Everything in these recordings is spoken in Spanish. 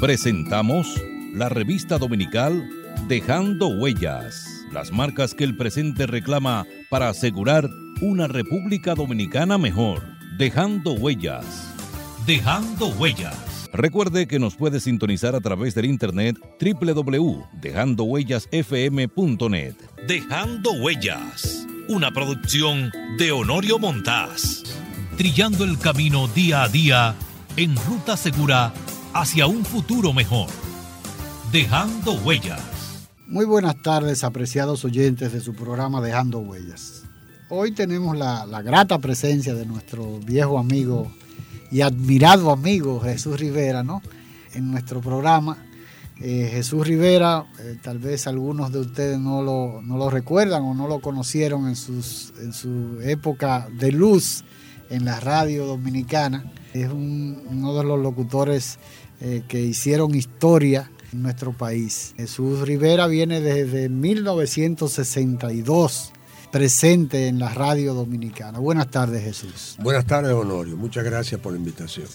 Presentamos la revista dominical Dejando Huellas, las marcas que el presente reclama para asegurar una República Dominicana mejor. Dejando Huellas. Dejando Huellas. Recuerde que nos puede sintonizar a través del internet www.dejandohuellasfm.net. Dejando Huellas, una producción de Honorio Montás. Trillando el camino día a día en ruta segura hacia un futuro mejor. Dejando Huellas. Muy buenas tardes, apreciados oyentes de su programa Dejando Huellas. Hoy tenemos la, grata presencia de nuestro viejo amigo y admirado amigo Jesús Rivera, ¿no? En nuestro programa. Eh, Jesús Rivera, eh, tal vez algunos de ustedes no lo, recuerdan o no lo conocieron en, en su época de luz en la radio dominicana. Es uno de los locutores eh, que hicieron historia en nuestro país. Jesús Rivera viene desde 1962 presente en la radio dominicana. Buenas tardes, Jesús. Buenas tardes, Honorio. Muchas gracias por la invitación.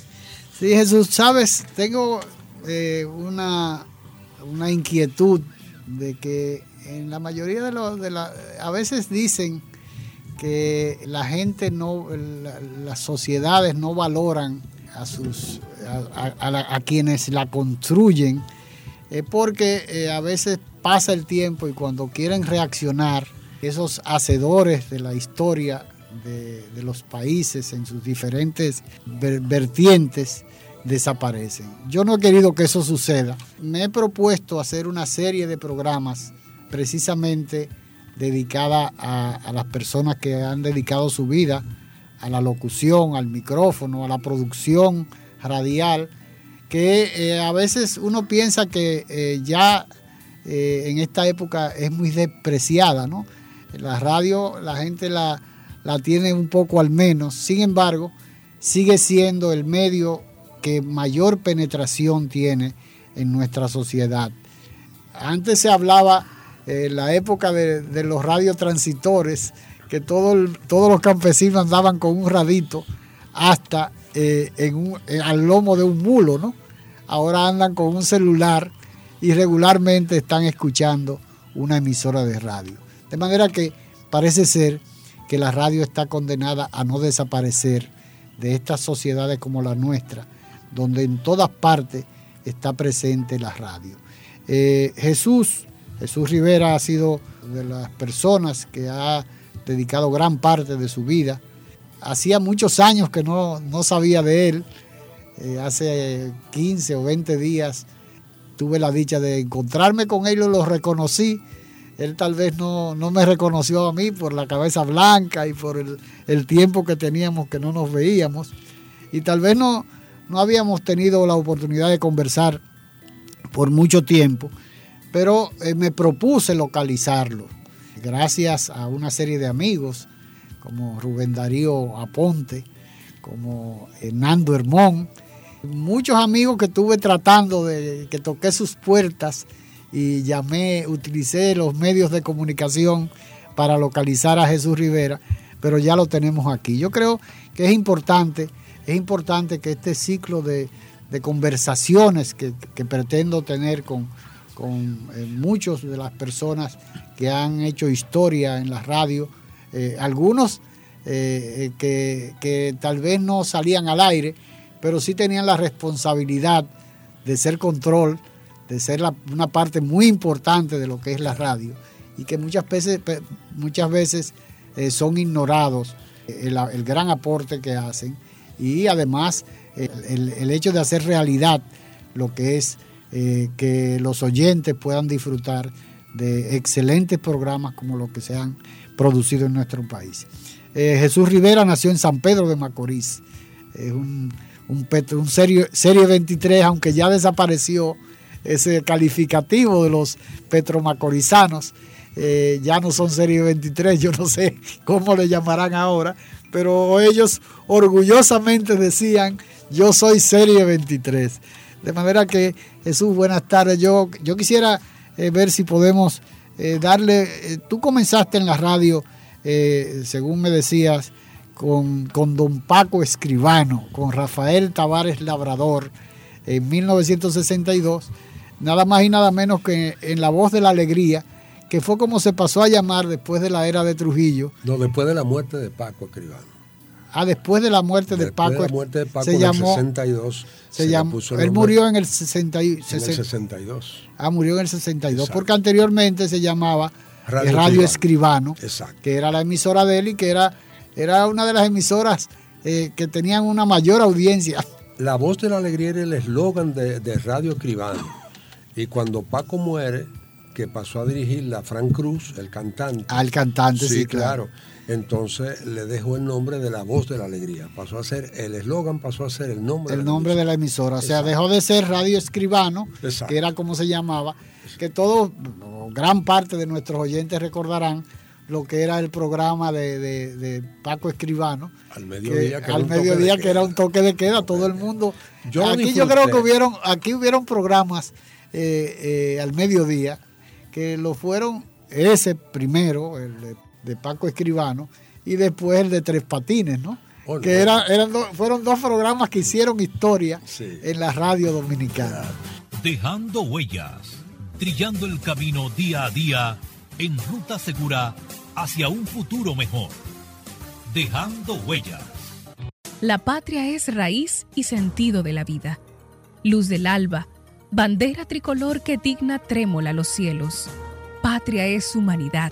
Sí, Jesús, sabes, tengo eh, una, una inquietud de que en la mayoría de los, de la, a veces dicen que la gente no, las sociedades no valoran a sus, a, quienes la construyen, eh, porque eh, a veces pasa el tiempo y cuando quieren reaccionar, esos hacedores de la historia de, los países en sus diferentes vertientes desaparecen. Yo no he querido que eso suceda. Me he propuesto hacer una serie de programas precisamente dedicada a, las personas que han dedicado su vida a la locución, al micrófono, a la producción radial, que eh, a veces uno piensa que eh, ya eh, en esta época es muy despreciada, ¿no? La radio la gente la, la tiene un poco al menos, sin embargo, sigue siendo el medio que mayor penetración tiene en nuestra sociedad. Antes se hablaba en la época de, los radiotransitores, que todos los campesinos andaban con un radito hasta eh, en eh, al lomo de un mulo, ¿no? Ahora andan con un celular y regularmente están escuchando una emisora de radio. De manera que parece ser que la radio está condenada a no desaparecer de estas sociedades como la nuestra, donde en todas partes está presente la radio. Eh, Jesús Jesús Rivera ha sido de las personas que ha dedicado gran parte de su vida. Hacía muchos años que no, sabía de él. Eh, hace 15 o 20 días tuve la dicha de encontrarme con él y lo reconocí. Él tal vez no, me reconoció a mí por la cabeza blanca y por el, tiempo que teníamos que no nos veíamos. Y tal vez no, no habíamos tenido la oportunidad de conversar por mucho tiempo pero eh, me propuse localizarlo. Gracias a una serie de amigos como Rubén Darío Aponte, como Hernando Hermón, muchos amigos que estuve tratando de que toqué sus puertas y llamé, utilicé los medios de comunicación para localizar a Jesús Rivera, pero ya lo tenemos aquí. Yo creo que es importante, es importante que este ciclo de, conversaciones que pretendo tener con, con eh, muchos de las personas que han hecho historia en la radio, eh, algunos eh, que, tal vez no salían al aire, pero sí tenían la responsabilidad de ser control, de ser una parte muy importante de lo que es la radio. Y que muchas veces, muchas veces son ignorados el, gran aporte que hacen. Y además el hecho de hacer realidad lo que es eh, que los oyentes puedan disfrutar de excelentes programas como los que se han producido en nuestro país. Eh, Jesús Rivera nació en San Pedro de Macorís. Es un, un, serie, serie 23, aunque ya desapareció ese calificativo de los petromacorizanos. Eh, ya no son serie 23, yo no sé cómo le llamarán ahora, pero ellos orgullosamente decían, yo soy serie 23. De manera que, Jesús, buenas tardes. Yo, yo quisiera eh, ver si podemos eh, darle, eh, tú comenzaste en la radio, según me decías, con, con, don Paco Escribano, con Rafael Tavares Labrador, en 1962, nada más y nada menos que en La Voz de la Alegría, que fue como se pasó a llamar después de la era de Trujillo. No, después de la muerte de Paco Escribano. Ah, después de la muerte de Paco. De la muerte de Paco se en llamó, el 62. Se, llamó, él murió en el, 60, en el 62. Ah, murió en el 62, porque anteriormente se llamaba Radio, Escribano, que era la emisora de él y que era, era una de las emisoras eh, que tenían una mayor audiencia. La voz de la alegría era el eslogan de, Radio Escribano. Y cuando Paco muere, que pasó a dirigirla Frank Cruz, el cantante. Al cantante, sí, claro. Entonces le dejó el nombre de la voz de la alegría. Pasó a ser, el eslogan pasó a ser el nombre. El de nombre de la emisora. O sea, dejó de ser Radio Escribano, que era como se llamaba, que todo, gran parte de nuestros oyentes recordarán lo que era el programa de, Paco Escribano. Al mediodía, que, al mediodía que era un toque de queda, todo el mundo. aquí yo creo que hubieron, aquí hubieron programas eh, eh, al mediodía que lo fueron ese primero, el de de Paco Escribano, y después el de Tres Patines, ¿no? Oh, que eran fueron dos programas que hicieron historia en la radio dominicana. Dejando huellas, trillando el camino día a día en ruta segura hacia un futuro mejor. Dejando huellas. La patria es raíz y sentido de la vida. Luz del alba, bandera tricolor que digna trémola los cielos. Patria es humanidad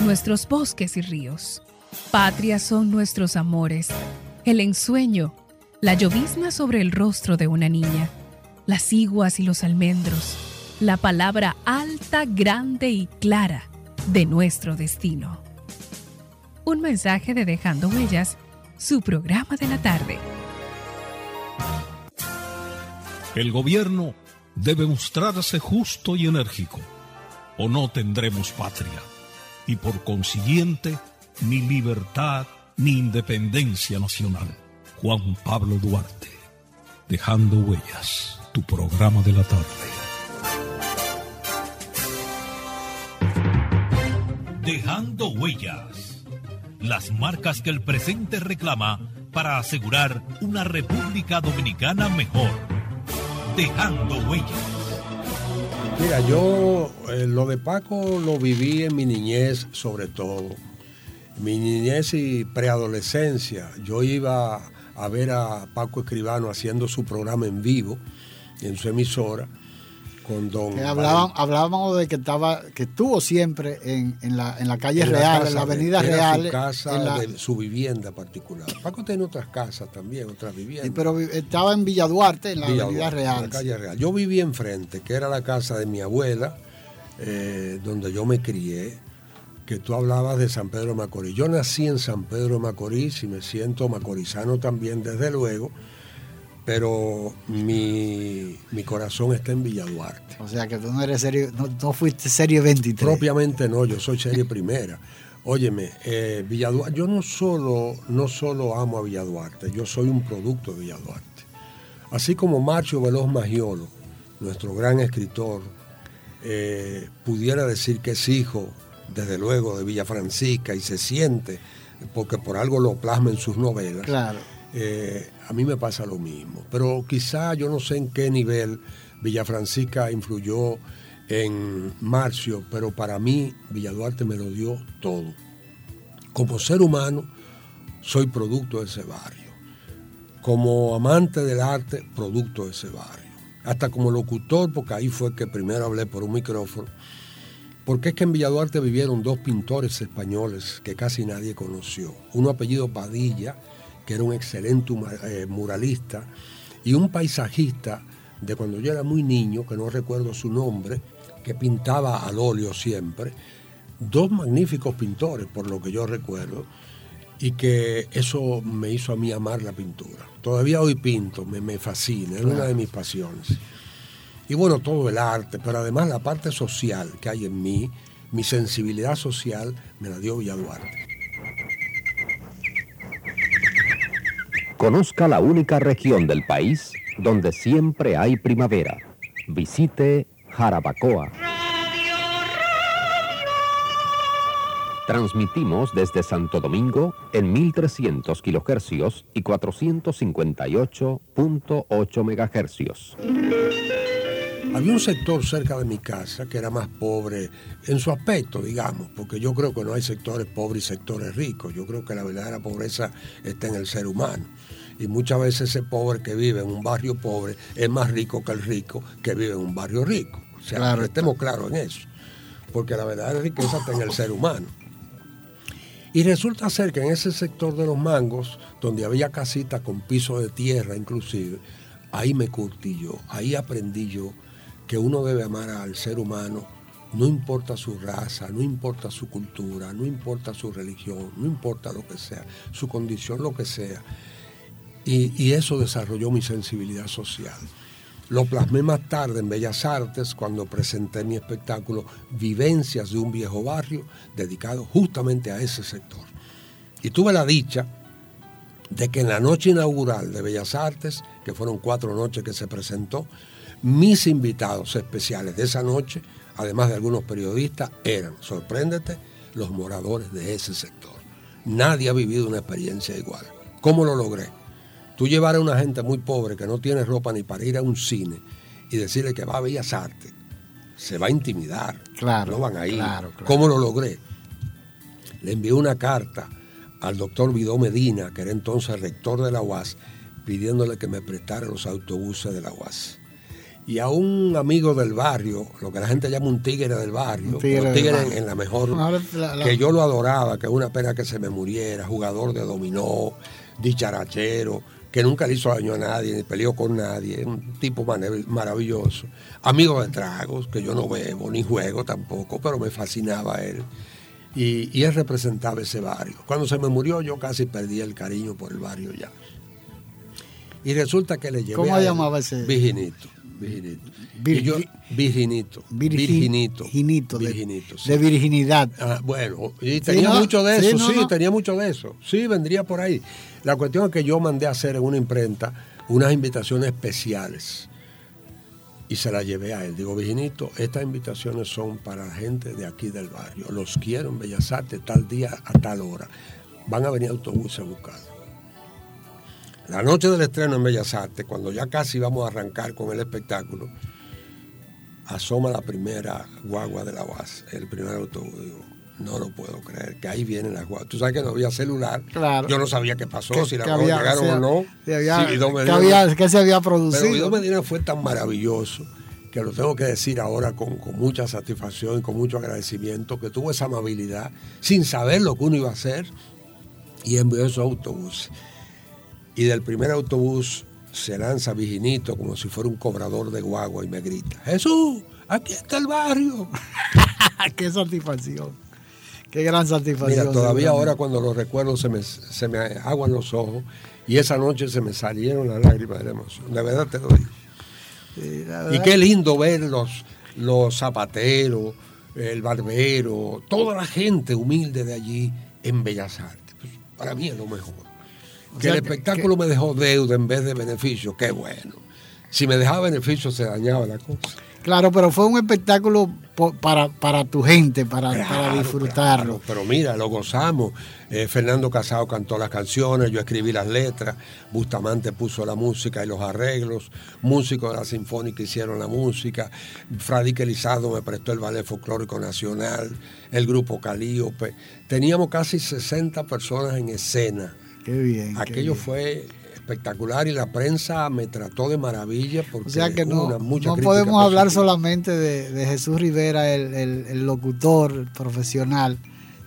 nuestros bosques y ríos. Patria son nuestros amores, el ensueño, la llovizna sobre el rostro de una niña, las iguas y los almendros, la palabra alta, grande y clara de nuestro destino. Un mensaje de Dejando Huellas, su programa de la tarde. El gobierno debe mostrarse justo y enérgico, o no tendremos patria y por consiguiente ni libertad ni independencia nacional. Juan Pablo Duarte, dejando huellas, tu programa de la tarde. Dejando huellas, las marcas que el presente reclama para asegurar una República Dominicana mejor. Dejando huellas. Mira, yo eh, lo de Paco lo viví en mi niñez sobre todo. Mi niñez y preadolescencia. Yo iba a ver a Paco Escribano haciendo su programa en vivo en su emisora hablábamos de que estaba que estuvo siempre en, la, calle real en la avenida real su casa su vivienda particular. Paco tiene otras casas también otras viviendas. Pero estaba en Villa Duarte en la avenida real, calle real. Yo vivía enfrente que era la casa de mi abuela eh, donde yo me crié que tú hablabas de San Pedro Macorís. Yo nací en San Pedro Macorís y me siento macorizano también desde luego pero mi, corazón está en Villa Duarte. O sea que tú no eres serie, no, fuiste serie 23. Propiamente no, yo soy serie primera. Óyeme, eh, Villa Duarte, yo no solo, no solo amo a Villa Duarte, yo soy un producto de Villa Duarte. Así como Marcio Veloz Magiolo, nuestro gran escritor, eh, pudiera decir que es hijo, desde luego, de Villa Francisca y se siente, porque por algo lo plasma en sus novelas. Claro eh, a mí me pasa lo mismo. Pero quizá yo no sé en qué nivel Villafrancisca influyó en Marcio, pero para mí Villaduarte me lo dio todo. Como ser humano, soy producto de ese barrio. Como amante del arte, producto de ese barrio. Hasta como locutor, porque ahí fue que primero hablé por un micrófono. Porque es que en Villaduarte vivieron dos pintores españoles que casi nadie conoció. Uno apellido Padilla, que era un excelente eh, muralista, y un paisajista de cuando yo era muy niño, que no recuerdo su nombre, que pintaba al óleo siempre. Dos magníficos pintores, por lo que yo recuerdo, y que eso me hizo a mí amar la pintura. Todavía hoy pinto, me, me fascina, es una de mis pasiones. y bueno, todo el arte, pero además la parte social que hay en mí, mi sensibilidad social, me la dio Villa Conozca la única región del país donde siempre hay primavera. Visite Jarabacoa. Transmitimos desde Santo Domingo en 1300 kHz y 458.8 MHz. Había un sector cerca de mi casa que era más pobre en su aspecto, digamos, porque yo creo que no hay sectores pobres y sectores ricos. Yo creo que la verdadera pobreza está en el ser humano. Y muchas veces ese pobre que vive en un barrio pobre es más rico que el rico que vive en un barrio rico. O sea, estemos claros en eso. Porque la verdadera riqueza está en el ser humano. Y resulta ser que en ese sector de los mangos, donde había casitas con piso de tierra inclusive, ahí me curtí yo, ahí aprendí yo que uno debe amar al ser humano, no importa su raza, no importa su cultura, no importa su religión, no importa lo que sea, su condición, lo que sea. Y, eso desarrolló mi sensibilidad social. Lo plasmé más tarde en Bellas Artes cuando presenté mi espectáculo Vivencias de un viejo barrio, dedicado justamente a ese sector. Y tuve la dicha de que en la noche inaugural de Bellas Artes, que fueron cuatro noches que se presentó, mis invitados especiales de esa noche, además de algunos periodistas, eran, sorpréndete, los moradores de ese sector. Nadie ha vivido una experiencia igual. ¿Cómo lo logré? Tú llevar a una gente muy pobre que no tiene ropa ni para ir a un cine y decirle que va a Bellas Artes, se va a intimidar. Claro. No van a ir. ¿Cómo lo logré? Le envié una carta al doctor Vidó Medina, que era entonces rector de la UAS, pidiéndole que me prestara los autobuses de la UAS. Y a un amigo del barrio, lo que la gente llama un tigre del barrio, un tigre, En, la mejor, que yo lo adoraba, que es una pena que se me muriera, jugador de dominó, dicharachero, que nunca le hizo daño a nadie, ni peleó con nadie, un tipo maravilloso. Amigo de tragos, que yo no bebo ni juego tampoco, pero me fascinaba él. Y, él representaba ese barrio. Cuando se me murió yo casi perdí el cariño por el barrio ya. Y resulta que le llevé ¿Cómo llamaba ese? Virginito. Virginito. virginito. Virginito. Virginito. De, virginidad. Ah, bueno, y tenía mucho de eso, sí, tenía mucho de eso. Sí, vendría por ahí. La cuestión es que yo mandé a hacer en una imprenta unas invitaciones especiales y se las llevé a él. Digo, Virginito, estas invitaciones son para la gente de aquí del barrio. Los quiero en Bellas Artes tal día a tal hora. Van a venir autobuses a buscar. La noche del estreno en Bellas Artes, cuando ya casi vamos a arrancar con el espectáculo, asoma la primera guagua de la base, el primer autobús. Digo, no lo puedo creer, que ahí vienen las guaguas. Tú sabes que no había celular. Claro. Yo no sabía qué pasó, si las guaguas llegaron o no. ¿Qué se había producido. Pero Medina fue tan maravilloso que lo tengo que decir ahora con, mucha satisfacción y con mucho agradecimiento, que tuvo esa amabilidad, sin saber lo que uno iba a hacer, y envió esos autobuses. Y del primer autobús se lanza Viginito como si fuera un cobrador de guagua y me grita, Jesús, aquí está el barrio. ¡Qué satisfacción! Qué gran satisfacción. Mira, todavía ahora cuando lo recuerdo se me, se me aguan los ojos y esa noche se me salieron las lágrimas de la emoción. De verdad te lo digo. y qué lindo ver los, los zapateros, el barbero, toda la gente humilde de allí en Bellas Artes. Pues, para mí es lo mejor. Que el espectáculo me dejó deuda en vez de beneficio, qué bueno. Si me dejaba beneficio se dañaba la cosa. Claro, pero fue un espectáculo para, para tu gente, para, disfrutarlo. pero mira, lo gozamos. Eh, Fernando Casado cantó las canciones, yo escribí las letras, Bustamante puso la música y los arreglos, músicos de la Sinfónica hicieron la música, Fradique Elizado me prestó el Ballet Folclórico Nacional, el grupo Calíope. Teníamos casi 60 personas en escena. Qué bien. Aquello fue espectacular y la prensa me trató de maravilla porque o sea que no, no podemos hablar solamente de, Jesús Rivera, el, locutor profesional,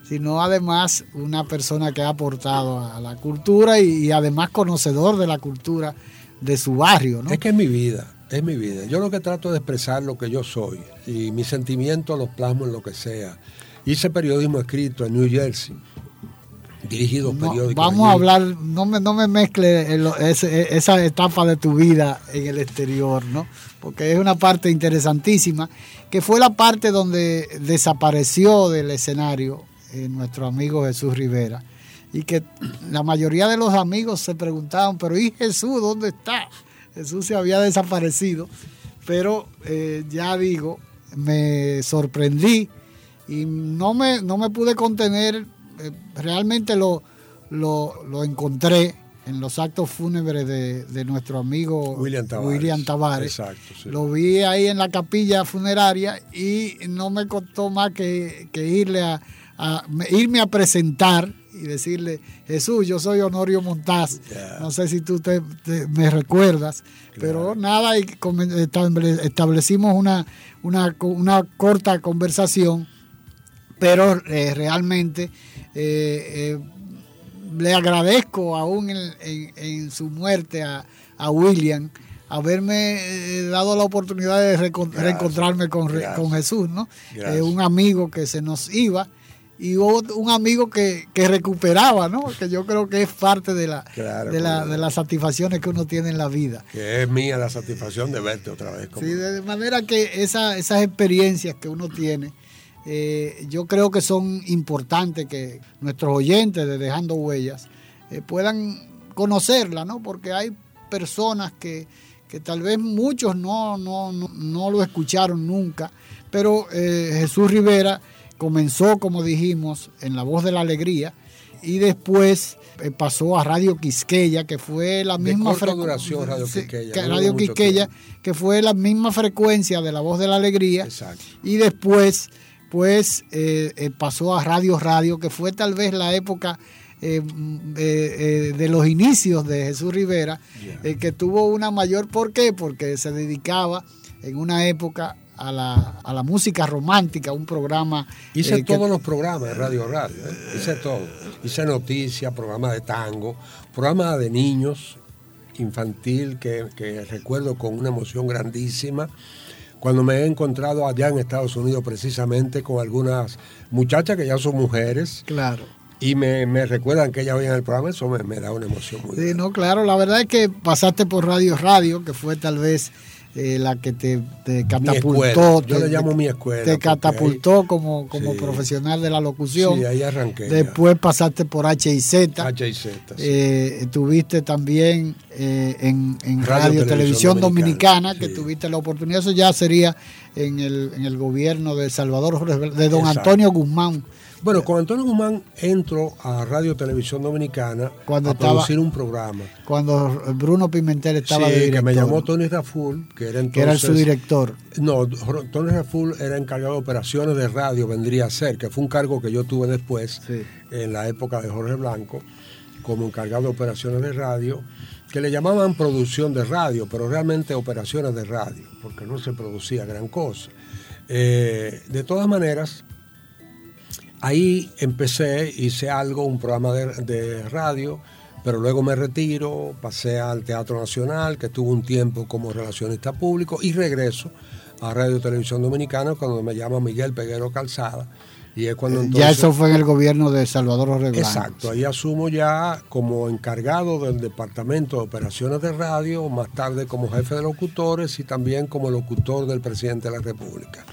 sino además una persona que ha aportado a la cultura y, además conocedor de la cultura de su barrio. ¿no? Es que es mi vida, es mi vida. Yo lo que trato de expresar lo que yo soy y mis sentimientos los plasmo en lo que sea. Hice periodismo escrito en New Jersey Dirigido no, periódicos. vamos a hablar, no me, no me mezcle el- ese- esa etapa de tu vida en el exterior, ¿no? Porque es una parte interesantísima, que fue la parte donde desapareció del escenario eh, nuestro amigo Jesús Rivera. Y que la mayoría de los amigos se preguntaban, pero ¿y Jesús dónde está? Jesús se había desaparecido, pero eh, ya digo, me sorprendí y no me, no me pude contener, realmente lo, lo, lo encontré en los actos fúnebres de, de nuestro amigo William Tavares. William Tavares. Exacto, sí. Lo vi ahí en la capilla funeraria y no me costó más que, que irle a, a- me- irme a presentar y decirle, Jesús, yo soy Honorio Montaz. No sé si tú te, te- me recuerdas, pero nada, y establecimos una, una, una corta conversación, pero eh, realmente eh, eh, le agradezco aún en, en- en su muerte a, a William haberme eh, dado la oportunidad de recon- Gracias. reencontrarme con, Jesús, ¿no? Eh, un amigo que se nos iba y un amigo que, que recuperaba, ¿no? Que yo creo que es parte de, la, Claro, de, la- de las satisfacciones que uno tiene en la vida. Que es mía la satisfacción de verte otra vez. como- Sí, de manera que esa- esas experiencias que uno tiene, eh, yo creo que son importantes que nuestros oyentes de Dejando Huellas eh, puedan conocerla, ¿no? Porque hay personas que, que tal vez muchos no, no, no, no lo escucharon nunca, pero eh, Jesús Rivera comenzó, como dijimos, en La Voz de la Alegría y después pasó a Radio Quisqueya, que fue la misma corta frecu- duración, Radio Quisqueya, que Radio Quisqueya, que fue la misma frecuencia de La Voz de la Alegría. Exacto. Y después, pues, eh, pasó a Radio Radio, que fue tal vez la época eh, mm, eh, de los inicios de Jesús Rivera, Ya. eh, que tuvo una mayor, ¿por qué? Porque se dedicaba en una época a la, a la música romántica, un programa... Hice que- todos los programas de Radio Radio, hice todo. Hice noticias, programas de tango, programas de niños, infantil, que, que recuerdo con una emoción grandísima. Cuando me he encontrado allá en Estados Unidos precisamente con algunas muchachas que ya son mujeres Claro. y me, me recuerdan que ellas veían el programa, eso me, me da una emoción muy Sí, grande. no, claro, la verdad es que pasaste por Radio Radio, que fue tal vez eh, la que te, te catapultó. yo te- le llamo mi escuela, Te catapultó como, como Sí. profesional de la locución. Sí, ahí arranqué. ya. Después pasaste por. H y Z, sí. Eh, estuviste también eh, en, en Radio Radio, Televisión Dominicana, Dominicana, que sí. tuviste la oportunidad. Eso ya sería en el, en el gobierno de Salvador, Jorge- de don Exacto. Antonio Guzmán. Bueno, con Antonio Guzmán entro a Radio Televisión Dominicana Cuando a estaba- producir un programa. Cuando Bruno Pimentel estaba Sí, de director. que me llamó Tony Raful, que era entonces... que era su director. No, Tony Raful era encargado de operaciones de radio, vendría a ser, que fue un cargo que yo tuve después, Sí. en la época de Jorge Blanco, como encargado de operaciones de radio, que le llamaban producción de radio, pero realmente operaciones de radio, porque no se producía gran cosa. Eh, de todas maneras, ahí empecé, hice algo, un programa de, de radio, pero luego me retiro, pasé al Teatro Nacional, que tuve un tiempo como relacionista público, y regreso a Radio Televisión Dominicana cuando me llama Miguel Peguero Calzada. Y es cuando entonces... ya eso fue en el gobierno de Salvador Jorge Blanco. Exacto, ahí asumo ya como encargado del Departamento de Operaciones de Radio, más tarde como jefe de locutores y también como locutor del presidente de la República.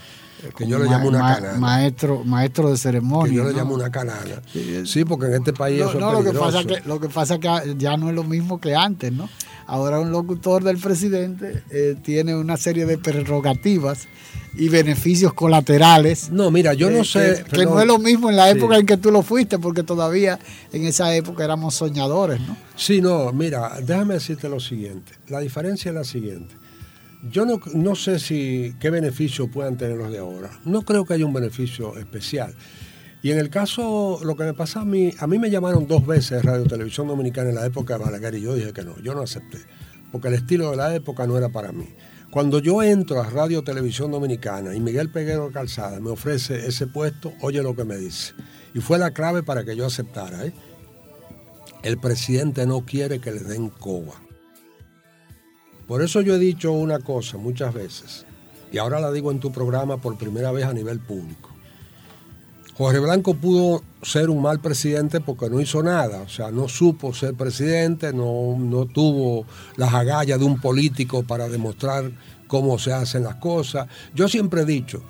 Que yo le llamo una ma- canana. Maestro, maestro de Que ceremonia. yo le ¿no? llamo una canana. Sí, porque en este país No, eso no, es lo que pasa que lo que pasa que ya no es lo mismo que antes, ¿no? Ahora un locutor del presidente eh, tiene una serie de prerrogativas y beneficios colaterales. No, mira, yo eh, no sé. que, que no es lo mismo en la Sí. época en que tú lo fuiste, porque todavía en esa época éramos soñadores, ¿no? Sí, no, mira, déjame decirte lo siguiente. La diferencia es la siguiente. Yo no, no sé si qué beneficio puedan tener los de ahora. No creo que haya un beneficio especial. Y en el caso, lo que me pasa a mí, a mí me llamaron dos veces Radio Televisión Dominicana en la época de Balaguer y yo dije que no, yo no acepté, porque el estilo de la época no era para mí. Cuando yo entro a Radio Televisión Dominicana y Miguel Peguero Calzada me ofrece ese puesto, oye lo que me dice. Y fue la clave para que yo aceptara. ¿eh? El presidente no quiere que le den coba. Por eso yo he dicho una cosa muchas veces, y ahora la digo en tu programa por primera vez a nivel público. Jorge Blanco pudo ser un mal presidente porque no hizo nada, o sea, no supo ser presidente, no, no tuvo las agallas de un político para demostrar cómo se hacen las cosas. Yo siempre he dicho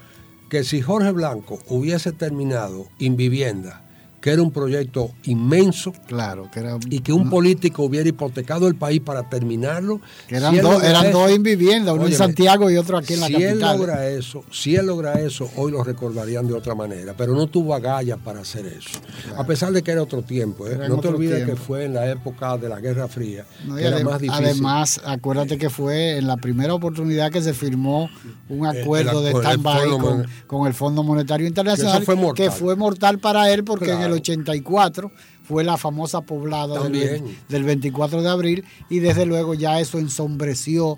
que si Jorge Blanco hubiese terminado en vivienda, que era un proyecto inmenso. Claro, que era. Y que un político hubiera hipotecado el país para terminarlo. Que eran, dos, eran dos en vivienda, uno en Santiago y otro aquí en la capital. Si él logra eso, si él logra eso, hoy lo recordarían de otra manera. Pero no tuvo agallas para hacer eso. A pesar de que era otro tiempo. ¿eh? No te olvides que fue en la época de la Guerra Fría. que era más difícil. Además, acuérdate que fue en la primera oportunidad que se firmó un acuerdo de stand-by con, con, el Fondo Monetario Internacional. Que fue mortal para él porque en el 84 fue la famosa poblada del, del, 24 de abril y desde luego ya eso ensombreció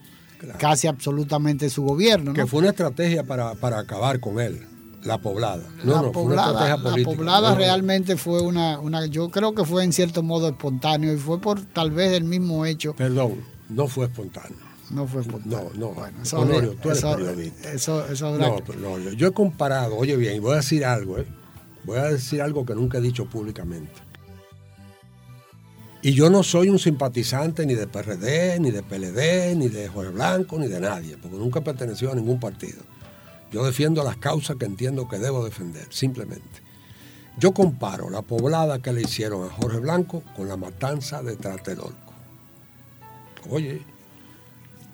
casi absolutamente su gobierno. Que fue una estrategia para, acabar con él. La poblada. No, la poblada, La poblada realmente fue una, una, yo creo que fue en cierto modo espontáneo y fue por tal vez el mismo hecho. Perdón, no fue espontáneo. No fue espontáneo. No, no. Bueno, Honorio, tú eres periodista. Eso, eso no, no, yo he comparado, oye bien, voy a decir algo, ¿eh? Voy a decir algo que nunca he dicho públicamente. Y yo no soy un simpatizante ni de PRD, ni de PLD, ni de Jorge Blanco, ni de nadie, porque nunca he pertenecido a ningún partido. Yo defiendo las causas que entiendo que debo defender, simplemente. Yo comparo la poblada que le hicieron a Jorge Blanco con la matanza de Tratelolco. Oye,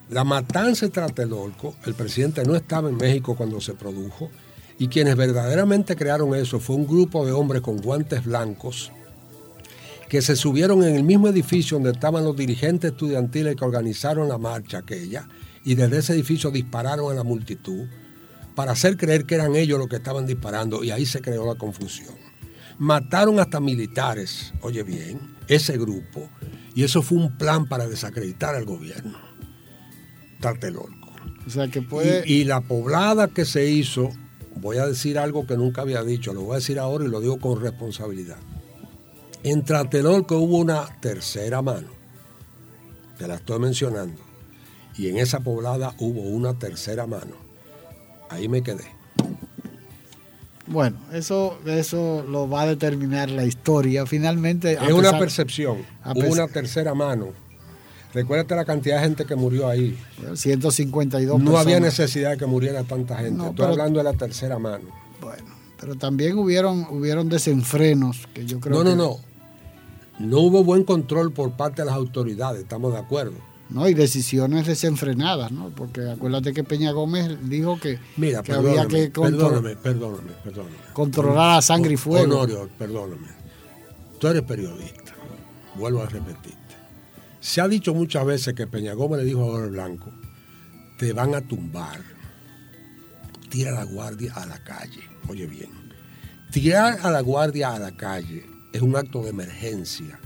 la matanza de Tratelolco, el presidente no estaba en México cuando se produjo, y quienes verdaderamente crearon eso fue un grupo de hombres con guantes blancos que se subieron en el mismo edificio donde estaban los dirigentes estudiantiles que organizaron la marcha aquella y desde ese edificio dispararon a la multitud para hacer creer que eran ellos los que estaban disparando y ahí se creó la confusión. Mataron hasta militares, oye bien, ese grupo y eso fue un plan para desacreditar al gobierno. Tartelorco. O sea que puede... y la poblada que se hizo voy a decir algo que nunca había dicho, lo voy a decir ahora y lo digo con responsabilidad. En Tlatelolco hubo una tercera mano, te la estoy mencionando, y en esa poblada hubo una tercera mano. Ahí me quedé. Bueno, eso, eso lo va a determinar la historia. Finalmente. Es una percepción. Hubo una tercera mano Recuérdate la cantidad de gente que murió ahí. 152 No había necesidad de que muriera tanta gente. Estoy hablando de la tercera mano. Bueno, pero también hubieron, hubieron desenfrenos que yo creo no, que... No, no, no. No hubo buen control por parte de las autoridades, estamos de acuerdo. No, y decisiones desenfrenadas, ¿no? Porque acuérdate que Peña Gómez dijo que, Mira, había que perdóname, perdóname, perdóname. controlar a sangre y fuego. Honorio, perdóname. Tú eres periodista, vuelvo a repetir. Se ha dicho muchas veces que Peña Gómez le dijo a Jorge Blanco, te van a tumbar, tira la guardia a la calle. Oye bien, tirar a la guardia a la calle es un acto de emergencia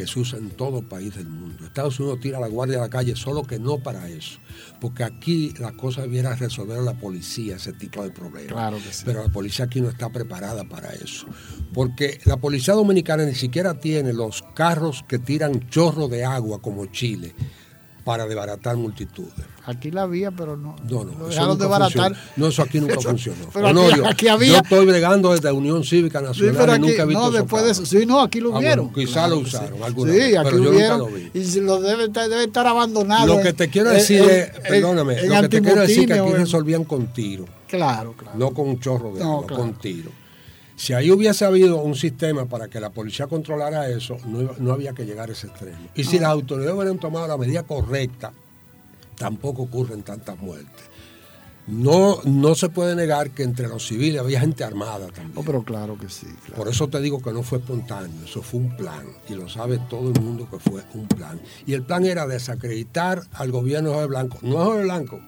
que se usa en todo país del mundo. Estados Unidos tira la guardia a la calle, solo que no para eso. Porque aquí la cosa debiera resolver la policía ese tipo de problemas. Claro que sí. Pero la policía aquí no está preparada para eso. Porque la policía dominicana ni siquiera tiene los carros que tiran chorro de agua como Chile para desbaratar multitudes. Aquí la había, pero no. No, no. Eso desbaratar. No, eso aquí nunca funcionó. Pero aquí, había. Yo estoy bregando desde Unión Cívica Nacional y nunca he visto No, después de eso. Sí, no, aquí lo vieron. Ah, quizá lo usaron. Alguna sí, aquí lo vieron. Y lo debe, debe estar abandonado. Lo que te quiero decir es, perdóname, lo que te quiero decir es que aquí resolvían con tiro. Claro, claro. No con un chorro de agua, con tiro. Si ahí hubiese habido un sistema para que la policía controlara eso, no, no había que llegar a ese extremo. Y si las autoridades hubieran tomado la medida correcta, tampoco ocurren tantas muertes. No, no se puede negar que entre los civiles había gente armada también. Oh, pero claro que sí. Por eso te digo que no fue espontáneo, eso fue un plan. Y lo sabe todo el mundo que fue un plan. Y el plan era desacreditar al gobierno de Jorge Blanco, no a Jorge Blanco,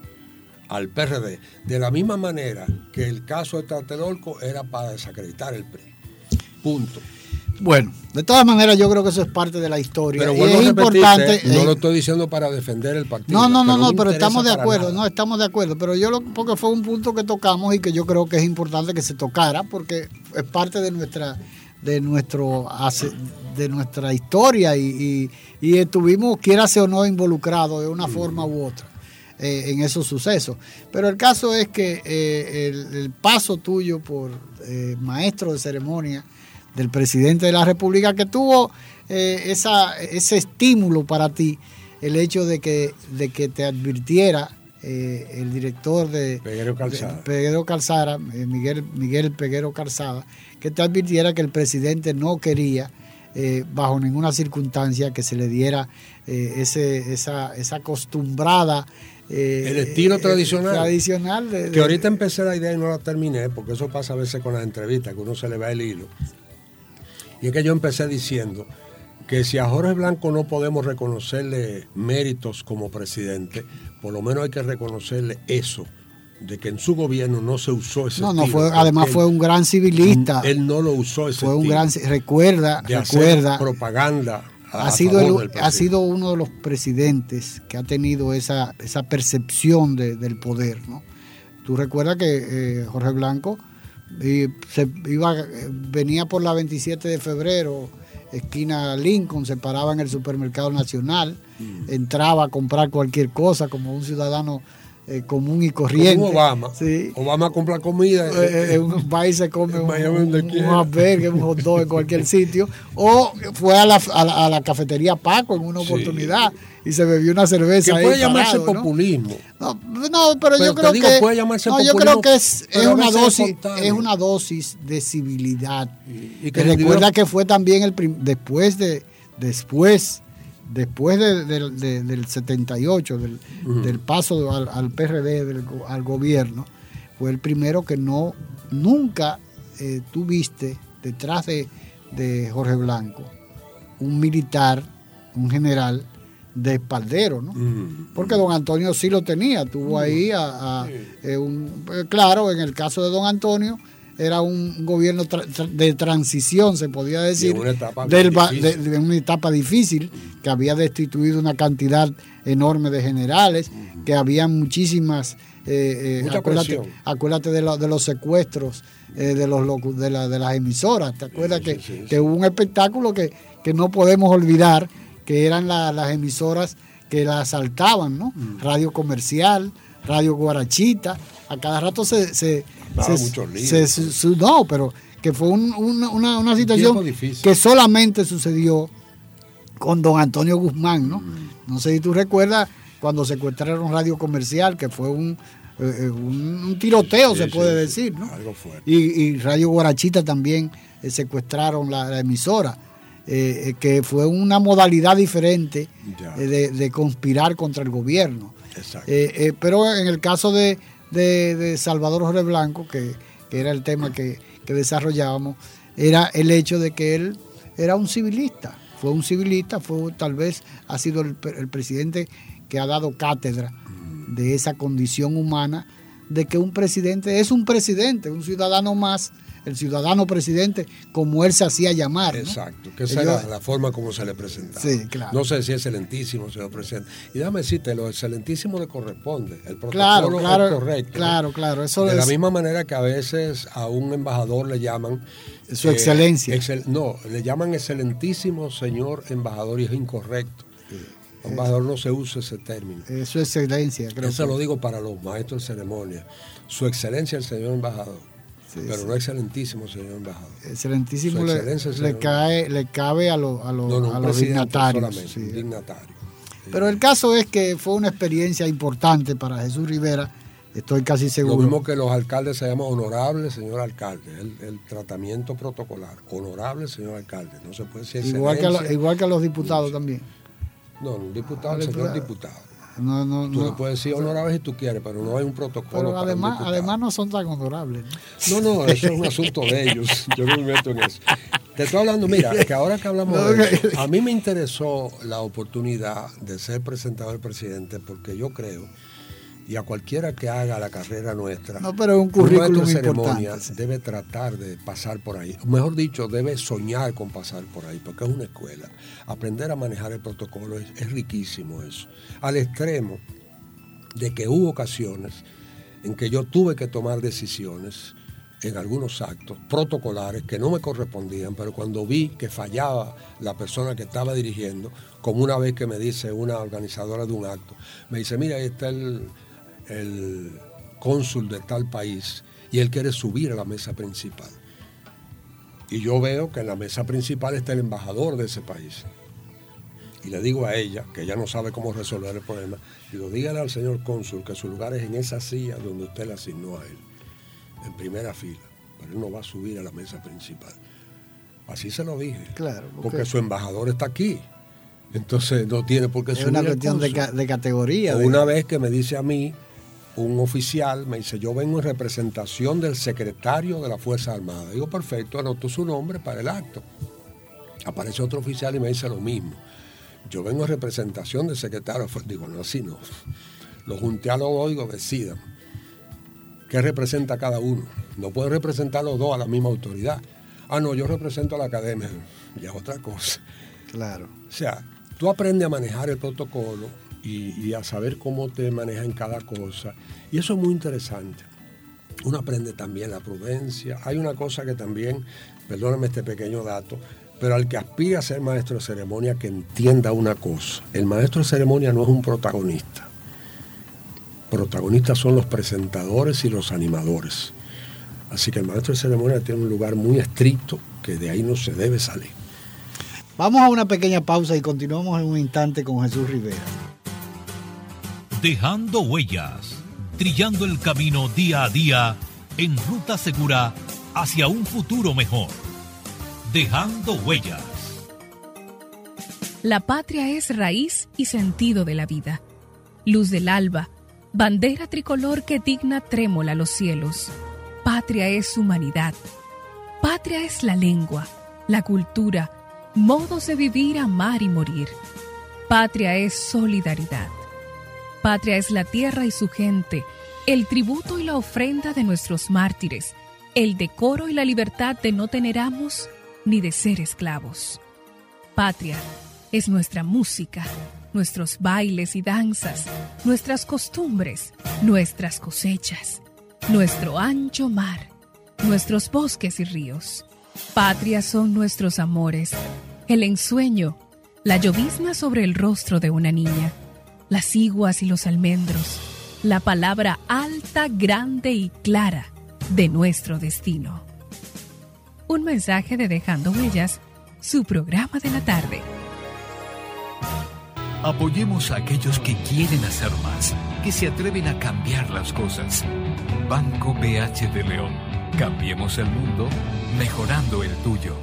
al PRD. De la misma manera que el caso de Tlatelolco era para desacreditar el PRI. Punto. Bueno, de todas maneras yo creo que eso es parte de la historia. Pero y es importante. no lo estoy diciendo para defender el partido. No, no, no, no, pero estamos de acuerdo, no, estamos de acuerdo. Pero yo lo, porque fue un punto que tocamos y que yo creo que es importante que se tocara, porque es parte de nuestra, de nuestro de nuestra historia y, y, estuvimos, quiera o no, involucrados de una forma u otra. Eh, en esos sucesos. Pero el caso es que eh, el, paso tuyo por eh, maestro de ceremonia del presidente de la República, que tuvo esa, ese estímulo para ti, el hecho de que, de que te advirtiera el director de Peguero Calzada, Peguero Calzada Miguel, Miguel Peguero Calzada, que te advirtiera que el presidente no quería bajo ninguna circunstancia que se le diera ese, esa, esa acostumbrada eh, el estilo tradicional. tradicional que ahorita empecé la idea y no la terminé, porque eso pasa a veces con las entrevistas, que uno se le va el hilo. Y es que yo empecé diciendo que si a Jorge Blanco no podemos reconocerle méritos como presidente, por lo menos hay que reconocerle eso, de que en su gobierno no se usó ese no, no fue, además fue un gran civilista. Él no lo usó ese Fue un gran recuerda, recuerda propaganda ha, sido ha sido uno de los presidentes que ha tenido esa, esa percepción del poder. ¿no? Tú recuerdas que eh, Jorge Blanco se iba, venía por la 27 de febrero, esquina Lincoln, se paraba en el supermercado nacional, mm. entraba a comprar cualquier cosa como un ciudadano eh, común y corriente. Como Obama. Obama compra comida. Eh, eh, un país se come un, un, un, hot dog en cualquier sitio. O fue a la, a la, cafetería Paco en una oportunidad y se bebió una cerveza. Que puede llamarse populismo. ¿no? pero, yo creo que. no, yo creo que es, es una dosis, es una dosis de civilidad. Y, que recuerda que fue también el después de después después del 78, del, paso al, PRD, al gobierno, fue el primero que no, nunca eh, tuviste detrás de, Jorge Blanco un militar, un general de espaldero, ¿no? Porque don Antonio sí lo tenía, tuvo ahí a, eh, un, eh, claro, en el caso de don Antonio, era un gobierno de transición, se podía decir, de una, etapa de, una etapa difícil, que había destituido una cantidad enorme de generales, que había muchísimas... Eh, eh acuérdate, de, de, los secuestros eh, de, los, de, la, de las emisoras. ¿Te acuerdas que, que, hubo un espectáculo que, que no podemos olvidar, que eran las emisoras que la asaltaban, ¿no? Mm. Radio Comercial, Radio Guarachita, a cada rato se, se, no, pero que fue una, situación que solamente sucedió con don Antonio Guzmán, ¿no? Mm. No sé si tú recuerdas cuando secuestraron Radio Comercial, que fue un, eh, eh, un, tiroteo, se puede decir, ¿no? Y, Radio Guarachita también eh, secuestraron la, emisora. que fue una modalidad diferente de, conspirar contra el gobierno. pero en el caso de, de, Salvador Jorge Blanco, que, era el tema que, desarrollábamos, era el hecho de que él era un civilista. Fue un civilista, fue tal vez ha sido el, el presidente que ha dado cátedra de esa condición humana de que un presidente es un presidente, un ciudadano más el ciudadano presidente como él se hacía llamar. Exacto, que esa era la forma como se le presentaba. Sí, claro. No sé si excelentísimo, señor presidente. Y déjame decirte, lo excelentísimo le corresponde. El protocolo claro, claro, es correcto. Claro, claro. Eso de la misma manera que a veces a un embajador le llaman... Su excelencia. no, le llaman excelentísimo señor embajador y es incorrecto. Embajador no se usa ese término. Su excelencia, creo. Eso lo digo para los maestros de ceremonia. Su excelencia el señor embajador pero no excelentísimo, señor embajador. Excelentísimo le, cae, le cabe a, los dignatarios. Pero el caso es que fue una experiencia importante para Jesús Rivera, estoy casi seguro. Lo mismo que los alcaldes se llaman honorable, señor alcalde, el, tratamiento protocolar, honorable, señor alcalde, no se puede decir igual que, igual que a los diputados también. No, un diputado, señor diputado. No, no, tú no. puedes decir honorable si tú quieres, pero no hay un protocolo. Pero además, además no son tan honorables. No, no, eso es un asunto de ellos. Yo no me meto en eso. Te estoy hablando, mira, que ahora que hablamos de eso, a mí me interesó la oportunidad de ser presentador presidente porque yo creo y a cualquiera que haga la carrera nuestra, no, pero un currículum ceremonia debe tratar de pasar por ahí. Mejor dicho, debe soñar con pasar por ahí, porque es una escuela. Aprender a manejar el protocolo es, riquísimo eso. Al extremo de que hubo ocasiones en que yo tuve que tomar decisiones en algunos actos protocolares que no me correspondían, pero cuando vi que fallaba la persona que estaba dirigiendo, como una vez que me dice una organizadora de un acto, me dice, mira, ahí está el, el cónsul de tal país y él quiere subir a la mesa principal. Y yo veo que en la mesa principal está el embajador de ese país. Y le digo a ella, que ella no sabe cómo resolver el problema, digo, dígale al señor cónsul que su lugar es en esa silla donde usted le asignó a él en primera fila, pero él no va a subir a la mesa principal. Así se lo dije. Claro. Porque, su embajador está aquí. Entonces no tiene por qué es subir. una cuestión de, de, categoría. Una vez que me dice a mí, un oficial me dice, yo vengo en representación del secretario de la Fuerza Armada. Digo, perfecto, anotó su nombre para el acto. Aparece otro oficial y me dice lo mismo. Yo vengo en representación del secretario. Digo, no, así no. Los junté a los oigo, decidan. ¿Qué representa cada uno? No puede representar los dos a la misma autoridad. Ah, no, yo represento a la academia. Ya es otra cosa. Claro. O sea, tú aprendes a manejar el protocolo y, a saber cómo te manejas en cada cosa. Y eso es muy interesante. Uno aprende también la prudencia. Hay una cosa que también, perdóname este pequeño dato, pero al que aspira a ser maestro de ceremonia, que entienda una cosa. El maestro de ceremonia no es un protagonista protagonistas son los presentadores y los animadores. Así que el maestro de ceremonia tiene un lugar muy estricto que de ahí no se debe salir. Vamos a una pequeña pausa y continuamos en un instante con Jesús Rivera. Dejando huellas, trillando el camino día a día en ruta segura hacia un futuro mejor. Dejando huellas. La patria es raíz y sentido de la vida, luz del alba bandera tricolor que digna trémola los cielos. Patria es humanidad. Patria es la lengua, la cultura, modos de vivir, amar y morir. Patria es solidaridad. Patria es la tierra y su gente, el tributo y la ofrenda de nuestros mártires, el decoro y la libertad de no tener amos ni de ser esclavos. Patria es nuestra música, nuestros bailes y danzas, nuestras costumbres, nuestras cosechas, nuestro ancho mar, nuestros bosques y ríos. Patria son nuestros amores, el ensueño, la llovizna sobre el rostro de una niña, las iguas y los almendros, la palabra alta, grande y clara de nuestro destino. Un mensaje de Dejando Huellas, su programa de la tarde. Apoyemos a aquellos que quieren hacer más, que se atreven a cambiar las cosas. Banco BH de León. Cambiemos el mundo, mejorando el tuyo.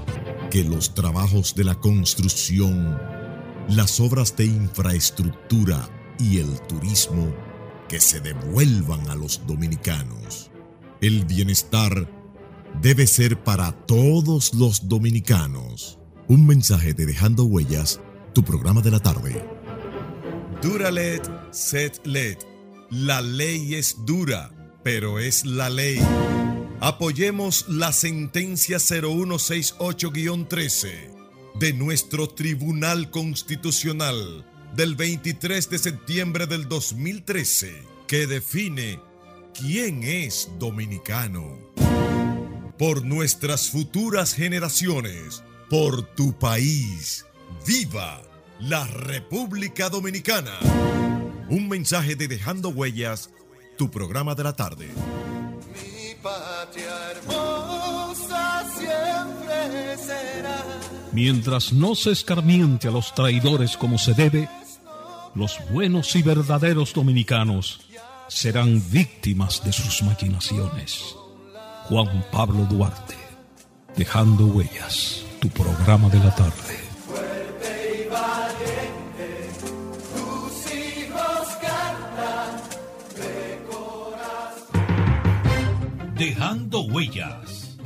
Que los trabajos de la construcción, las obras de infraestructura y el turismo que se devuelvan a los dominicanos. El bienestar debe ser para todos los dominicanos. Un mensaje de Dejando Huellas, tu programa de la tarde. Duralet, set let. La ley es dura, pero es la ley. Apoyemos la sentencia 0168-13 de nuestro Tribunal Constitucional del 23 de septiembre del 2013 que define quién es dominicano. Por nuestras futuras generaciones, por tu país, viva la República Dominicana. Un mensaje de Dejando Huellas, tu programa de la tarde. Mi patria hermosa siempre será. Mientras no se escarmiente a los traidores como se debe, los buenos y verdaderos dominicanos serán víctimas de sus maquinaciones. Juan Pablo Duarte, Dejando Huellas, tu programa de la tarde. Dejando huellas.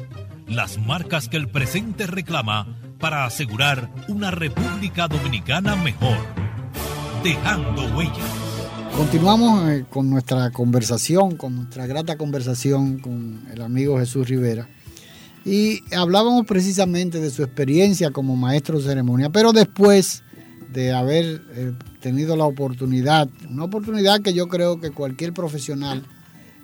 Las marcas que el presente reclama para asegurar una República Dominicana mejor. Dejando huellas. Continuamos eh, con nuestra conversación, con nuestra grata conversación con el amigo Jesús Rivera. Y hablábamos precisamente de su experiencia como maestro de ceremonia, pero después de haber eh, tenido la oportunidad, una oportunidad que yo creo que cualquier profesional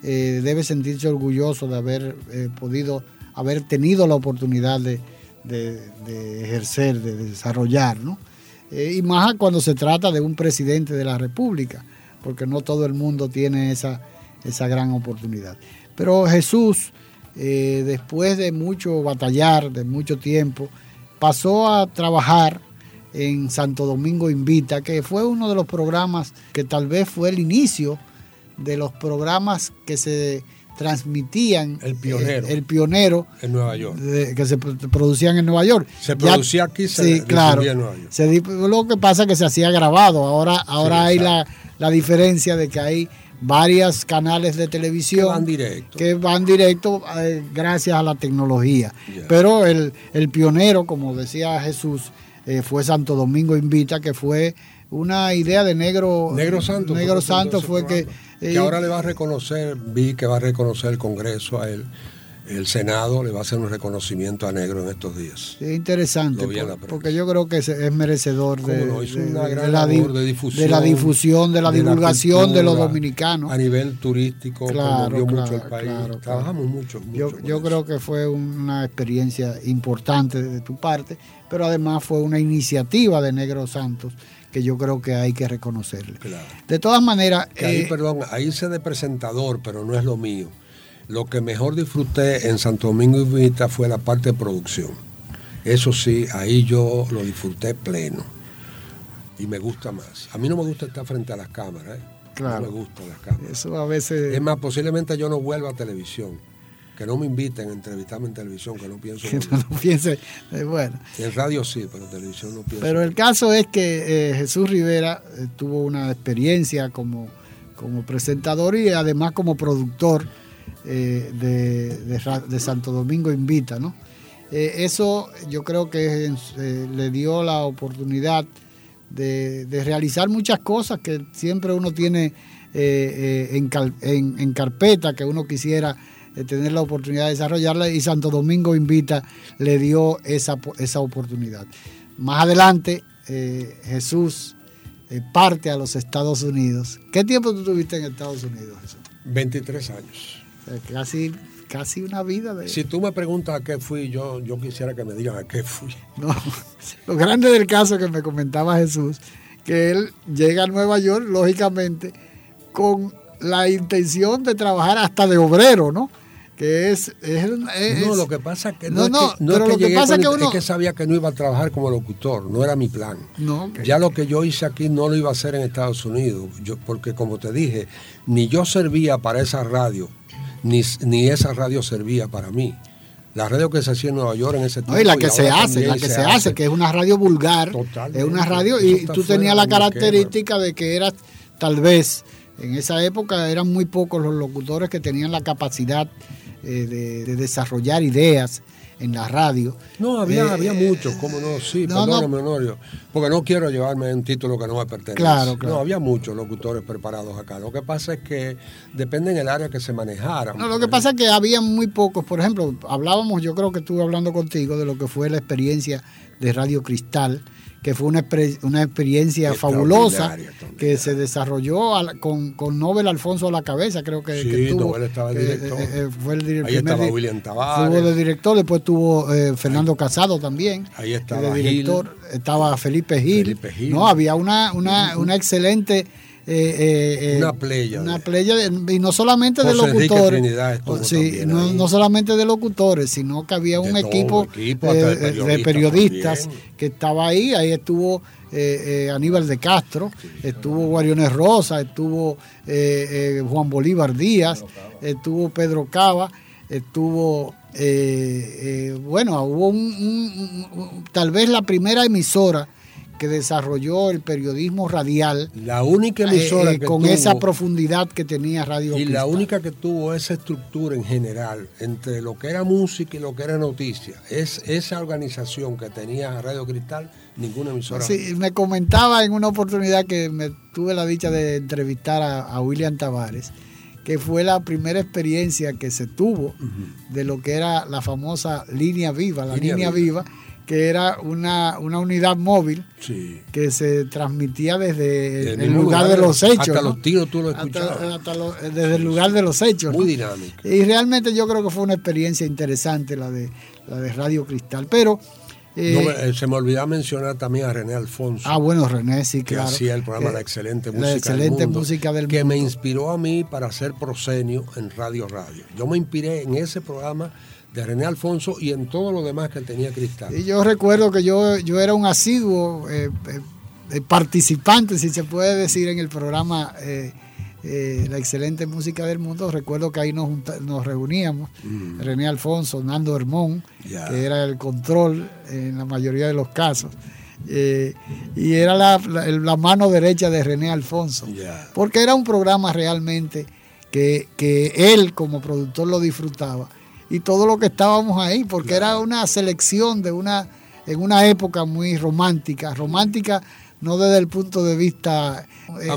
eh, debe sentirse orgulloso de haber podido, haber tenido la oportunidad de, de- ejercer, de desarrollar, ¿no? Eh, y más cuando se trata de un presidente de la República, porque no todo el mundo tiene esa, esa gran oportunidad. Pero Jesús, eh, después de mucho batallar, de mucho tiempo, pasó a trabajar en Santo Domingo Invita, que fue uno de los programas que tal vez fue el inicio de los programas que se transmitían. El pionero. el pionero En Nueva York. de- que se pro- producían en Nueva York. Se Ya- producía aquí, se sí, claro. en Nueva York. Se lo que pasa es que se hacía grabado. Ahora, ahora hay la, la diferencia de que hay varios canales de televisión Que van directo. que van directo eh, gracias a la tecnología. Pero el, el pionero, como decía Jesús, eh, fue Santo Domingo Invita, que fue una idea de Negro Negro Santo. Negro Santo fue que, programa. Que ahora le va a reconocer, vi que va a reconocer el Congreso a él, el Senado le va a hacer un reconocimiento a Negro en estos días. Es interesante, por- porque yo creo que es, es merecedor de, Cómo no, hizo de- una de gran la, de difusión, de la difusión, de la de la divulgación de los dominicanos. A nivel turístico, Claro, promovió mucho claro, el país. claro, claro. Trabajamos mucho. mucho Yo, yo creo que fue una experiencia importante de tu parte, pero además fue una iniciativa de Negro Santos que yo creo que hay que reconocerle. Claro. De todas maneras, Que ahí, eh, perdón, ahí hice de presentador, pero no es lo mío. Lo que mejor disfruté en Santo Domingo y Vita fue la parte de producción. Eso sí, ahí yo lo disfruté pleno. Y me gusta más. A mí no me gusta estar frente a las cámaras. ¿eh? Claro. No me gustan las cámaras. eso a veces... Es más, posiblemente yo no vuelva a televisión. Que no me inviten a entrevistarme en televisión, que no pienso. que no piense, eh, bueno. En radio sí, pero en televisión no pienso. Pero el caso es que eh, Jesús Rivera eh, tuvo una experiencia como, como presentador y además como productor de, de Santo Domingo Invita, ¿no? Eso yo creo que le dio la oportunidad de, de realizar muchas cosas que siempre uno tiene en- en carpeta, que uno quisiera eh, tener la oportunidad de desarrollarla y Santo Domingo Invita le dio esa, esa oportunidad. Más adelante, eh, Jesús eh, parte a los Estados Unidos. ¿Qué tiempo tú tuviste en Estados Unidos, Jesús? 23 años. O sea, casi, casi una vida de... Si tú me preguntas a qué fui, yo, yo quisiera que me digan a qué fui. No, lo grande del caso que me comentaba Jesús, que él llega a Nueva York, lógicamente, con la intención de trabajar hasta de obrero, ¿no? Que es... es- es- No, lo que pasa que No, es no, que, no pero es que lo que pasa con- es que uno- es que sabía que no iba a trabajar como locutor, no era mi plan. No, Ya lo que yo hice aquí no lo iba a hacer en Estados Unidos, yo, porque como te dije, ni yo servía para esa radio, ni, ni esa radio servía para mí. La radio que se hacía en Nueva York en ese tiempo. No, y la que se hace, la que se, hace, que es una radio vulgar, Totalmente. es una radio, y tú tenías la característica de que eras, tal vez, en esa época eran muy pocos los locutores que tenían la capacidad eh, de, de desarrollar ideas en la radio. No, había, Eh, había muchos, cómo no, sí, no, no. perdóname, Honorio, porque no quiero llevarme un título que no me pertenece. Claro, claro. No, había muchos locutores preparados acá. Lo que pasa es que depende del área que se manejara. No, lo que pasa es que había muy pocos, por ejemplo, hablábamos, yo creo que estuve hablando contigo de lo que fue la experiencia de Radio Cristal, que fue una, una experiencia fabulosa que se desarrolló con, con Nobel Alfonso a la cabeza, creo que, Sí, que tuvo. Nobel estaba de que, director. eh, eh, fue el, dir- Ahí primer estaba William Tavares. Tuvo de director, después tuvo eh, Fernando Casado también. Ahí de estaba director, estaba Felipe Gil. Felipe Gil. No, había una, una, una excelente. Eh, eh, eh, Una playa. Una playa, de- y no solamente de José locutores. Sí, también no, solamente de locutores, sino que había un equipo, de eh, de periodistas también. que estaba ahí. Ahí estuvo eh, eh, Aníbal de Castro, estuvo Guariones Rosa, estuvo eh, eh, Juan Bolívar Díaz, estuvo Pedro Cava, estuvo, eh, eh, bueno, hubo un, un- un- un- tal vez la primera emisora que desarrolló el periodismo radial La única eh, emisora eh, que con tuvo- esa profundidad que tenía Radio Y la Cristal. única que tuvo esa estructura en general entre lo que era música y lo que era noticia, es esa organización que tenía Radio Cristal, ninguna emisora. Sí, me comentaba en una oportunidad que me tuve la dicha de entrevistar a, a William Tavares, que fue la primera experiencia que se tuvo de lo que era la famosa línea viva, la Línea línea, viva. viva. Que era una, una unidad móvil Sí. que se transmitía desde el, lugar lugar, de los hechos. hasta ¿no? los tiros tú lo escuchabas. hasta lo- desde el lugar de los hechos. Muy ¿no? dinámico. Y realmente yo creo que fue una experiencia interesante la de, la de Radio Cristal. Pero, eh, No eh, se me olvidaba mencionar también a René Alfonso. ah, bueno, René, sí, que claro. hacía el programa Que- La Excelente la Música excelente del Mundo, música del que me inspiró a mí para ser prosenio en Radio Radio. Yo me inspiré en ese programa de René Alfonso y en todo lo demás que tenía Cristal. Y yo recuerdo que yo, yo era un asiduo eh, eh, eh, participante, si se puede decir, en el programa eh, La Excelente Música del Mundo. Recuerdo que ahí nos, nos reuníamos, René Alfonso, Nando Hermón, que era el control en la mayoría de los casos. Eh, y era la, la- el- la mano derecha de René Alfonso. Porque era un programa realmente que, que él como productor lo disfrutaba. Y todo lo que estábamos ahí, porque era una selección de una, en una época muy romántica, romántica no desde el punto de vista eh,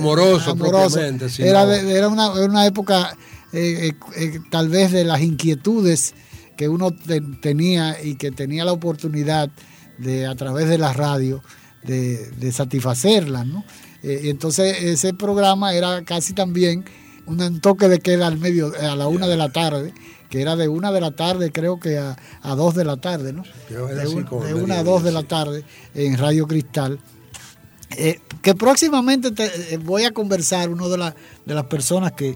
Amoroso, propiamente, sino- era, de- era una, época eh, eh, tal vez de las inquietudes que uno te- tenía y que tenía la oportunidad de a través de la radio de, de satisfacerlas, ¿no? Entonces ese programa era casi también un toque de queda al medio, a la una de la tarde, que era de una de la tarde creo que a, a dos de la tarde, ¿no? De, un- de una a dos de la tarde en Radio Cristal. Eh, que próximamente te- eh, voy a conversar, una de, la- de las personas que,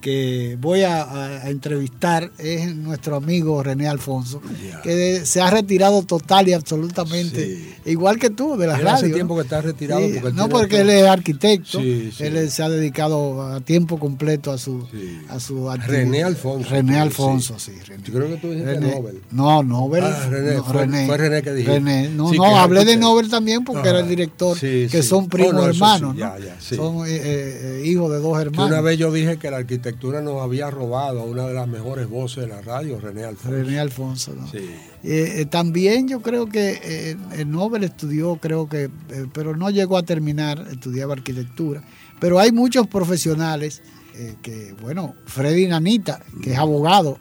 que voy a, entrevistar es nuestro amigo René Alfonso, que se ha retirado total y absolutamente, igual que tú, de la Él radio. hace tiempo que está retirado Sí, porque él no porque él es arquitecto, Sí, él se ha dedicado a tiempo completo a su, a su. René Alfonso. René. Alfonso, sí. René. Yo creo que tú dijiste René. Nobel. No, Nobel. Ah, René, no, fue- fue René que dijiste. René. No, no, hablé de arquitecto. Nobel también porque era el director, que son primos Oh, no, hermanos, sí, ¿no? ya, ya, sí. Son eh, eh, hijos de dos Que hermanos. una vez yo dije que la arquitectura nos había robado a una de las mejores voces de la radio, René Alfonso. René Alfonso, ¿no? Sí. Eh, eh, también yo creo que eh, el Nobel estudió, creo que, eh, pero no llegó a terminar, estudiaba arquitectura. Pero hay muchos profesionales eh, que, bueno, Freddy Nanita, que es abogado,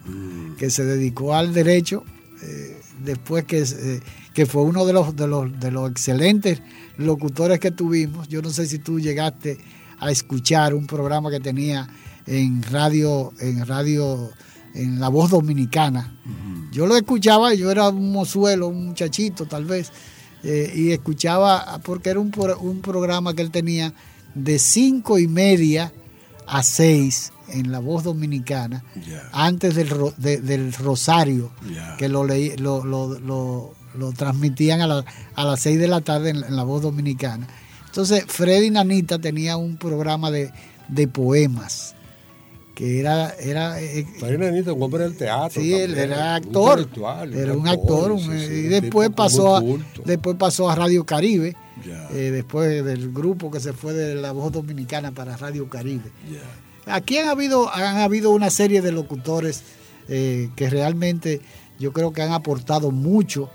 que se dedicó al derecho, eh, después que, eh, que fue uno de los, de, los, de los excelentes locutores que tuvimos. Yo no sé si tú llegaste a escuchar un programa que tenía en radio, en radio, en La Voz Dominicana. Yo lo escuchaba, yo era un mozuelo, un muchachito tal vez, eh, y escuchaba, porque era un, un programa que él tenía de cinco y media a seis en La Voz Dominicana, antes del, de- del Rosario, que lo, leí, lo, lo- lo- lo transmitían a, la- a las seis de la tarde en, en La Voz Dominicana. Entonces, Freddy Nanita tenía un programa de, de poemas, que era... era eh, Nenito, un hombre del teatro. Sí, él era actor. Era un actor. un- sí, sí, y después pasó, a, después pasó a Radio Caribe. Eh, después del grupo que se fue de la voz dominicana para Radio Caribe. Aquí han habido, han habido una serie de locutores eh, que realmente yo creo que han aportado mucho.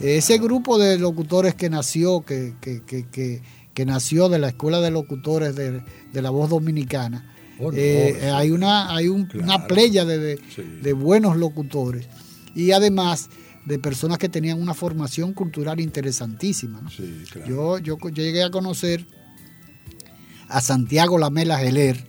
Eh, ese grupo de locutores que nació, que, que, que, que- que nació de la Escuela de Locutores de, de la Voz Dominicana, Oh, no, eh, sí. hay una, hay un- una playa de, de- Sí. de buenos locutores y además de personas que tenían una formación cultural interesantísima. ¿no? Sí, claro. Yo, yo llegué a conocer a Santiago Lamela Geler,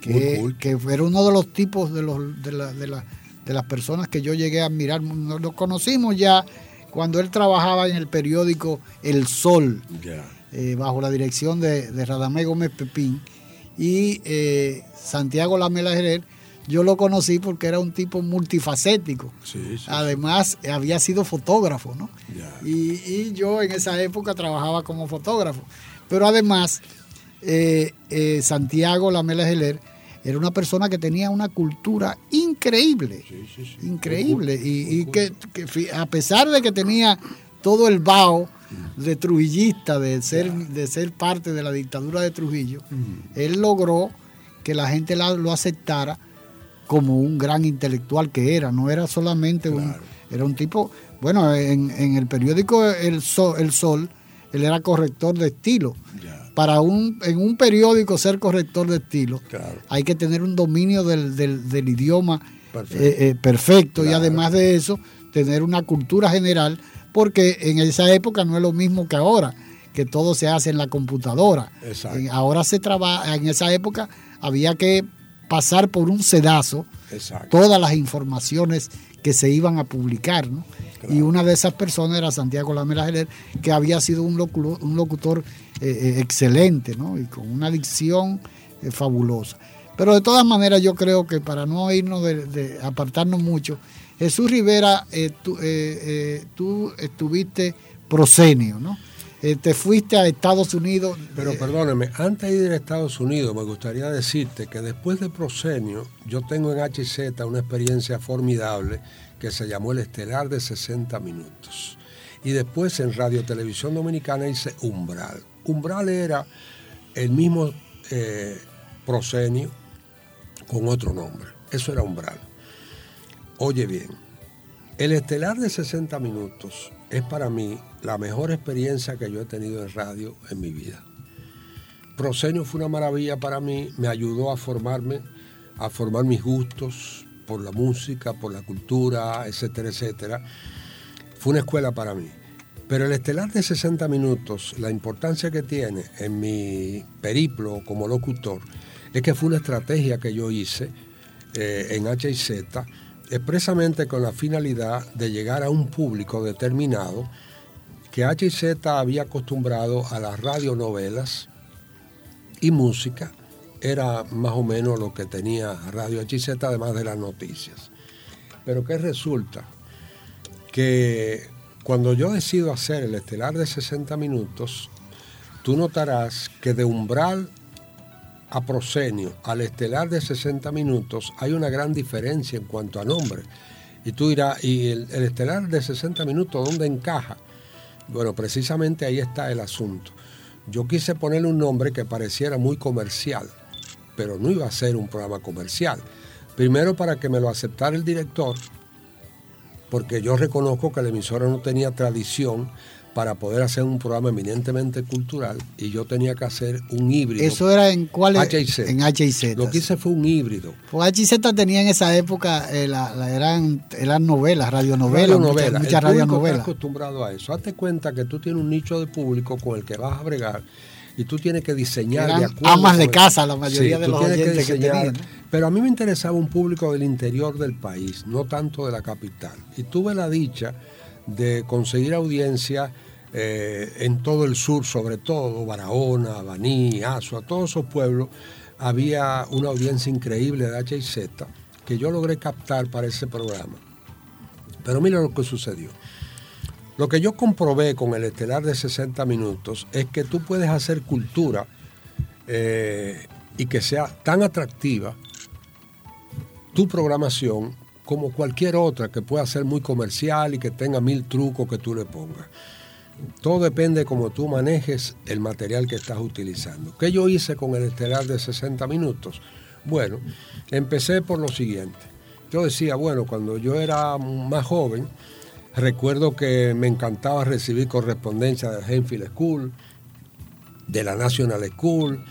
que, que era uno de los tipos de, los, de, la- de la- de las personas que yo llegué a admirar. Nos lo conocimos ya cuando él trabajaba en el periódico El Sol, eh, bajo la dirección de, de Radamé Gómez Pepín. Y eh, Santiago Lamela Geler, yo lo conocí porque era un tipo multifacético. Sí, sí, Además, había sido fotógrafo, ¿no? Y, y yo en esa época trabajaba como fotógrafo. Pero además, eh, eh, Santiago Lamela Geler era una persona que tenía una cultura increíble. Sí, sí, sí. Increíble. Muy Y, y que, a pesar de que tenía todo el vaho de trujillista, de ser, de ser parte de la dictadura de Trujillo, él logró que la gente la- lo aceptara como un gran intelectual que era, no era solamente un, era un tipo, bueno, en, en el periódico El Sol, El Sol, él era corrector de estilo. Para un, en un periódico ser corrector de estilo, Claro. hay que tener un dominio del, del- del idioma Perfecto. eh, eh, perfecto y además de eso, tener una cultura general porque en esa época no es lo mismo que ahora, que todo se hace en la computadora. Exacto. En- ahora se trabaja, en esa época había que pasar por un sedazo Exacto. todas las informaciones que se iban a publicar, ¿no? Y una de esas personas era Santiago Lamela Geler, que había sido un locutor, un locutor eh, eh, excelente, ¿no? Y con una dicción eh, fabulosa. Pero de todas maneras yo creo que para no irnos de, de apartarnos mucho, Jesús Rivera, eh, tú, eh, eh, tú estuviste prosenio, ¿no? Te fuiste a Estados Unidos. Pero perdóneme, antes de ir a Estados Unidos, me gustaría decirte que después de Prosenio, yo tengo en HZ una experiencia formidable que se llamó El Estelar de 60 Minutos. Y después en Radio Televisión Dominicana hice Umbral. Umbral era el mismo eh, Prosenio con otro nombre. Eso era Umbral. Oye bien, el Estelar de 60 Minutos es para mí la mejor experiencia que yo he tenido en radio en mi vida. Prosenio fue una maravilla para mí, me ayudó a formarme, a formar mis gustos por la música, por la cultura, etcétera, etcétera. Fue una escuela para mí. Pero el estelar de 60 minutos, la importancia que tiene en mi periplo como locutor, es que fue una estrategia que yo hice eh, en HIZ, expresamente con la finalidad de llegar a un público determinado que HIZ había acostumbrado a las radionovelas y música, era más o menos lo que tenía Radio HIZ, además de las noticias. Pero ¿qué resulta? Que cuando yo decido hacer el estelar de 60 minutos, tú notarás que de umbral a prosenio al estelar de 60 minutos hay una gran diferencia en cuanto a nombre. Y tú dirás, ¿y el, el estelar de 60 minutos dónde encaja? Bueno, precisamente ahí está el asunto. Yo quise ponerle un nombre que pareciera muy comercial, pero no iba a ser un programa comercial. Primero para que me lo aceptara el director, porque yo reconozco que la emisora no tenía tradición para poder hacer un programa eminentemente cultural y yo tenía que hacer un híbrido. Eso era en cuál HIZ. En HIZ. Lo que hice fue un híbrido. Pues HIZ tenía en esa época, eh, la- la- eran, eran novelas, radionovelas, Radionovela. muchas, muchas radionovelas. acostumbrado a eso. Hazte cuenta que tú tienes un nicho de público con el que vas a bregar y tú tienes que diseñar de Eran acuerdo amas de casa la mayoría de los oyentes que diseñar. tenían, ¿no? Pero a mí me interesaba un público del interior del país, no tanto de la capital. Y tuve la dicha de conseguir audiencia eh, en todo el sur, sobre todo Barahona, Baní, Azua, todos esos pueblos. Había una audiencia increíble de HIZ que yo logré captar para ese programa. Pero mira lo que sucedió. Lo que yo comprobé con el estelar de 60 minutos es que tú puedes hacer cultura eh, y que sea tan atractiva tu programación como cualquier otra que pueda ser muy comercial y que tenga mil trucos que tú le pongas. Todo depende de cómo tú manejes el material que estás utilizando. ¿Qué yo hice con el estelar de 60 minutos? Bueno, empecé por lo siguiente. Yo decía, bueno, cuando yo era más joven, recuerdo que me encantaba recibir correspondencia de Henfield School, de la National School,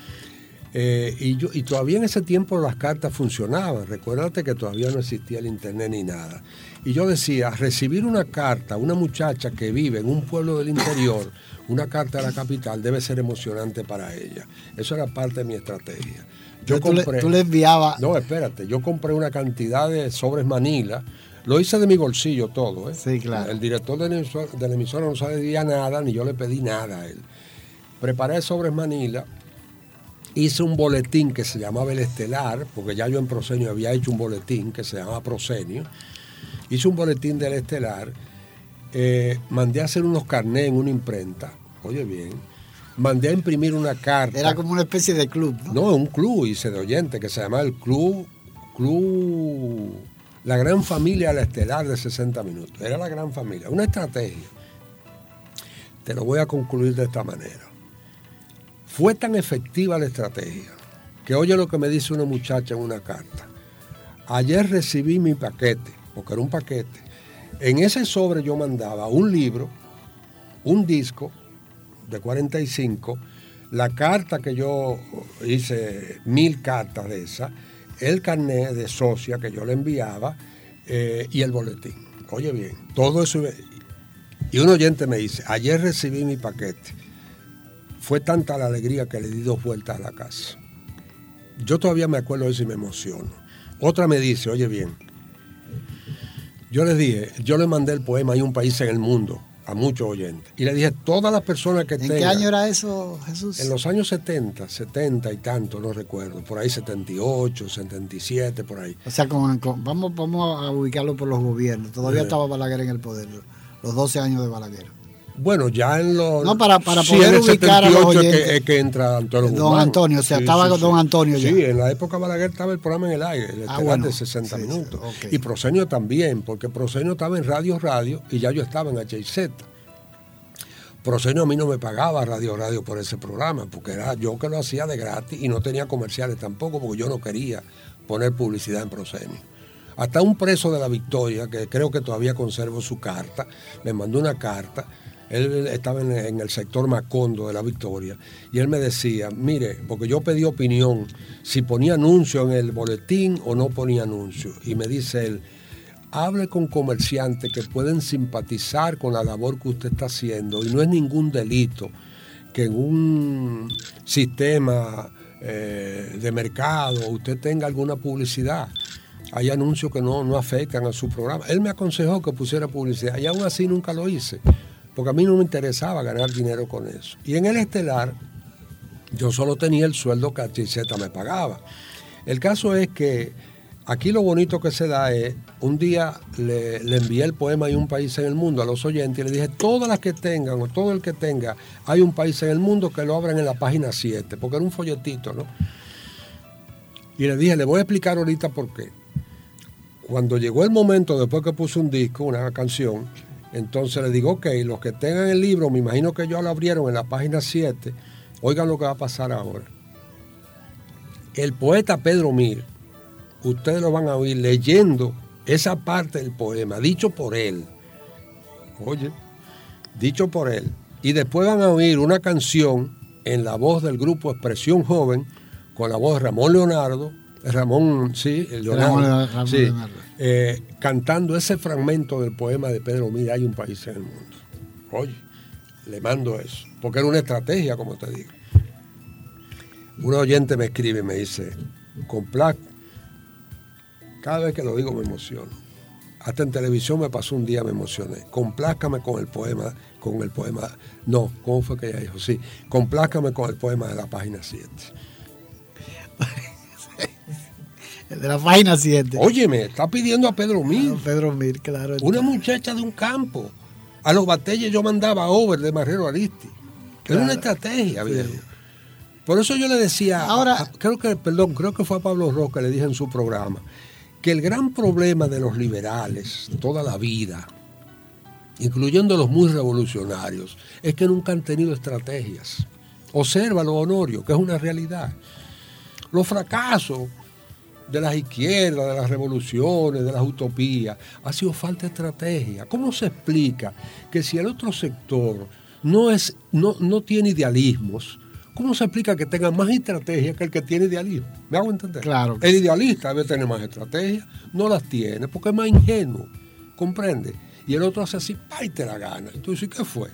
eh, y, yo, y todavía en ese tiempo las cartas funcionaban. Recuérdate que todavía no existía el internet ni nada. Y yo decía, recibir una carta, una muchacha que vive en un pueblo del interior, una carta a la capital, debe ser emocionante para ella. Eso era parte de mi estrategia. Yo tú, le, compré, tú le enviabas. no, espérate, yo compré una cantidad de sobres Manila. Lo hice de mi bolsillo todo, ¿eh? Sí, claro. El director de la emisora, de la emisora no sabía nada, ni yo le pedí nada a él. Preparé sobres Manila, hice un boletín que se llamaba El Estelar, porque ya yo en Prosenio había hecho un boletín que se llamaba Prosenio. Hice un boletín del Estelar, eh, mandé a hacer unos carnés en una imprenta, oye bien, mandé a imprimir una carta. Era como una especie de club, ¿no? No, un club, hice de oyente, que se llamaba el Club, Club, la gran familia la estelar de 60 minutos. Era la gran familia, una estrategia. Te lo voy a concluir de esta manera. Fue tan efectiva la estrategia que oye lo que me dice una muchacha en una carta. Ayer recibí mi paquete, porque era un paquete. En ese sobre yo mandaba un libro, un disco de 45, la carta que yo hice, mil cartas de esas, el carnet de socia que yo le enviaba eh, y el boletín. Oye bien, todo eso. Y un oyente me dice, ayer recibí mi paquete. Fue tanta la alegría que le di dos vueltas a la casa. Yo todavía me acuerdo de eso y me emociono. Otra me dice, oye bien, yo les dije, yo le mandé el poema Hay un país en el mundo a muchos oyentes. Y le dije, todas las personas que ¿En tengan... qué año era eso, Jesús? En los años 70, 70 y tanto, no recuerdo. Por ahí 78, 77, por ahí. O sea, con- con- vamos, vamos a ubicarlo por los gobiernos. Todavía estaba Balaguer en el poder, los 12 años de Balaguer. Bueno, ya en los... No, para- para sí, poder el ubicar a los 78 es que, es que entra Antonio Don Guzmán. Antonio, o sea, estaba don Antonio ya. Sí, en la época Balaguer estaba el programa en el aire, el Ah, bueno. de 60 Sí, sí, minutos. Y Prosenio también, porque Prosenio estaba en Radio Radio y ya yo estaba en HIZ. Prosenio a mí no me pagaba Radio Radio por ese programa, porque era yo que lo hacía de gratis y no tenía comerciales tampoco, porque yo no quería poner publicidad en Prosenio. Hasta un preso de la Victoria, que creo que todavía conservo su carta, me mandó una carta. Él estaba en, el sector Macondo de la Victoria y él me decía, mire, porque yo pedí opinión si ponía anuncio en el boletín o no ponía anuncio. Y me dice él, hable con comerciantes que pueden simpatizar con la labor que usted está haciendo y no es ningún delito que en un sistema eh, de mercado usted tenga alguna publicidad. Hay anuncios que no, no afectan a su programa. Él me aconsejó que pusiera publicidad y aún así nunca lo hice, porque a mí no me interesaba ganar dinero con eso. Y en el estelar yo solo tenía el sueldo que HZ me pagaba. El caso es que aquí lo bonito que se da es, un día le, le envié el poema Hay un país en el mundo a los oyentes y le dije, todas las que tengan o todo el que tenga Hay un país en el mundo que lo abran en la página 7, porque era un folletito, ¿no? Y le dije, le voy a explicar ahorita por qué. Cuando llegó el momento, después que puse un disco, una canción, entonces le digo, ok, los que tengan el libro, me imagino que ya lo abrieron en la página 7, oigan lo que va a pasar ahora. El poeta Pedro Mir, ustedes lo van a oír leyendo esa parte del poema, dicho por él. Oye, dicho por él. Y después van a oír una canción en la voz del grupo Expresión Joven, con la voz de Ramón Leonardo, Ramón, sí, Leonardo, Ramón- Ramón sí, Leonardo. eh, cantando ese fragmento del poema de Pedro Mir, hay un país en el mundo. Oye, le mando eso, porque era una estrategia, como te digo. Un oyente me escribe y me dice, Complac, cada vez que lo digo me emociono. Hasta en televisión me pasó un día, me emocioné. Complázcame con el poema, con el poema. No, ¿cómo fue que ella dijo? Sí, complázcame con el poema de la página 7. De la página 7. Óyeme, está pidiendo a Pedro Mir. Pedro Mir, claro. Una muchacha de un campo. A los batalles yo mandaba over de Marrero Aristi. Era una estrategia, viejo. Por eso yo le decía, ahora creo que, perdón, creo que fue a Pablo Roca, le dije en su programa, que el gran problema de los liberales toda la vida, incluyendo los muy revolucionarios, es que nunca han tenido estrategias. Obsérvalo, Honorio, que es una realidad. Los fracasos de las izquierdas, de las revoluciones, de las utopías, ha sido falta de estrategia. ¿Cómo se explica que si el otro sector no, es, no, no tiene idealismos, ¿cómo se explica que tenga más estrategia que el que tiene idealismo? ¿Me hago entender? Claro. El idealista debe tener más estrategia, no las tiene, porque es más ingenuo, ¿comprende? Y el otro hace así, ¡pa! y te la gana. Y tú dices, ¿qué fue?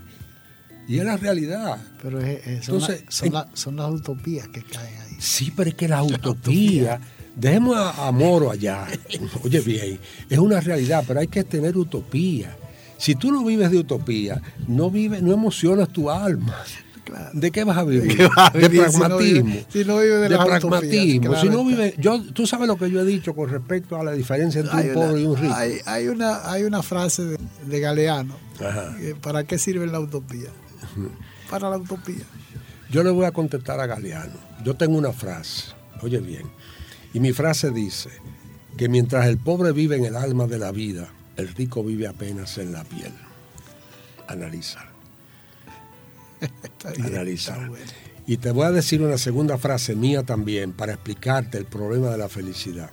Y es la realidad. Pero es- es- son, Entonces, la- son, en- la- son las utopías que caen ahí. Sí, pero es que la utopía, dejemos a, a Moro allá, oye bien, es una realidad, pero hay que tener utopía. Si tú no vives de utopía, no vives, no emocionas tu alma. ¿De qué vas a vivir? qué vas a de vivir si no pragmatismo. vive- si no vive de las pragmatismo. si no vive, yo, tú sabes lo que yo he dicho con respecto a la diferencia entre Hay un una, pobre y un rico. hay, hay una, hay una frase de, de Galeano. Ajá. ¿Para qué sirve la utopía? Para la utopía. Yo le voy a contestar a Galeano. Yo tengo una frase, oye bien, y mi frase dice que mientras el pobre vive en el alma de la vida, el rico vive apenas en la piel. Analiza. Analiza. Y te voy a decir una segunda frase mía también para explicarte el problema de la felicidad.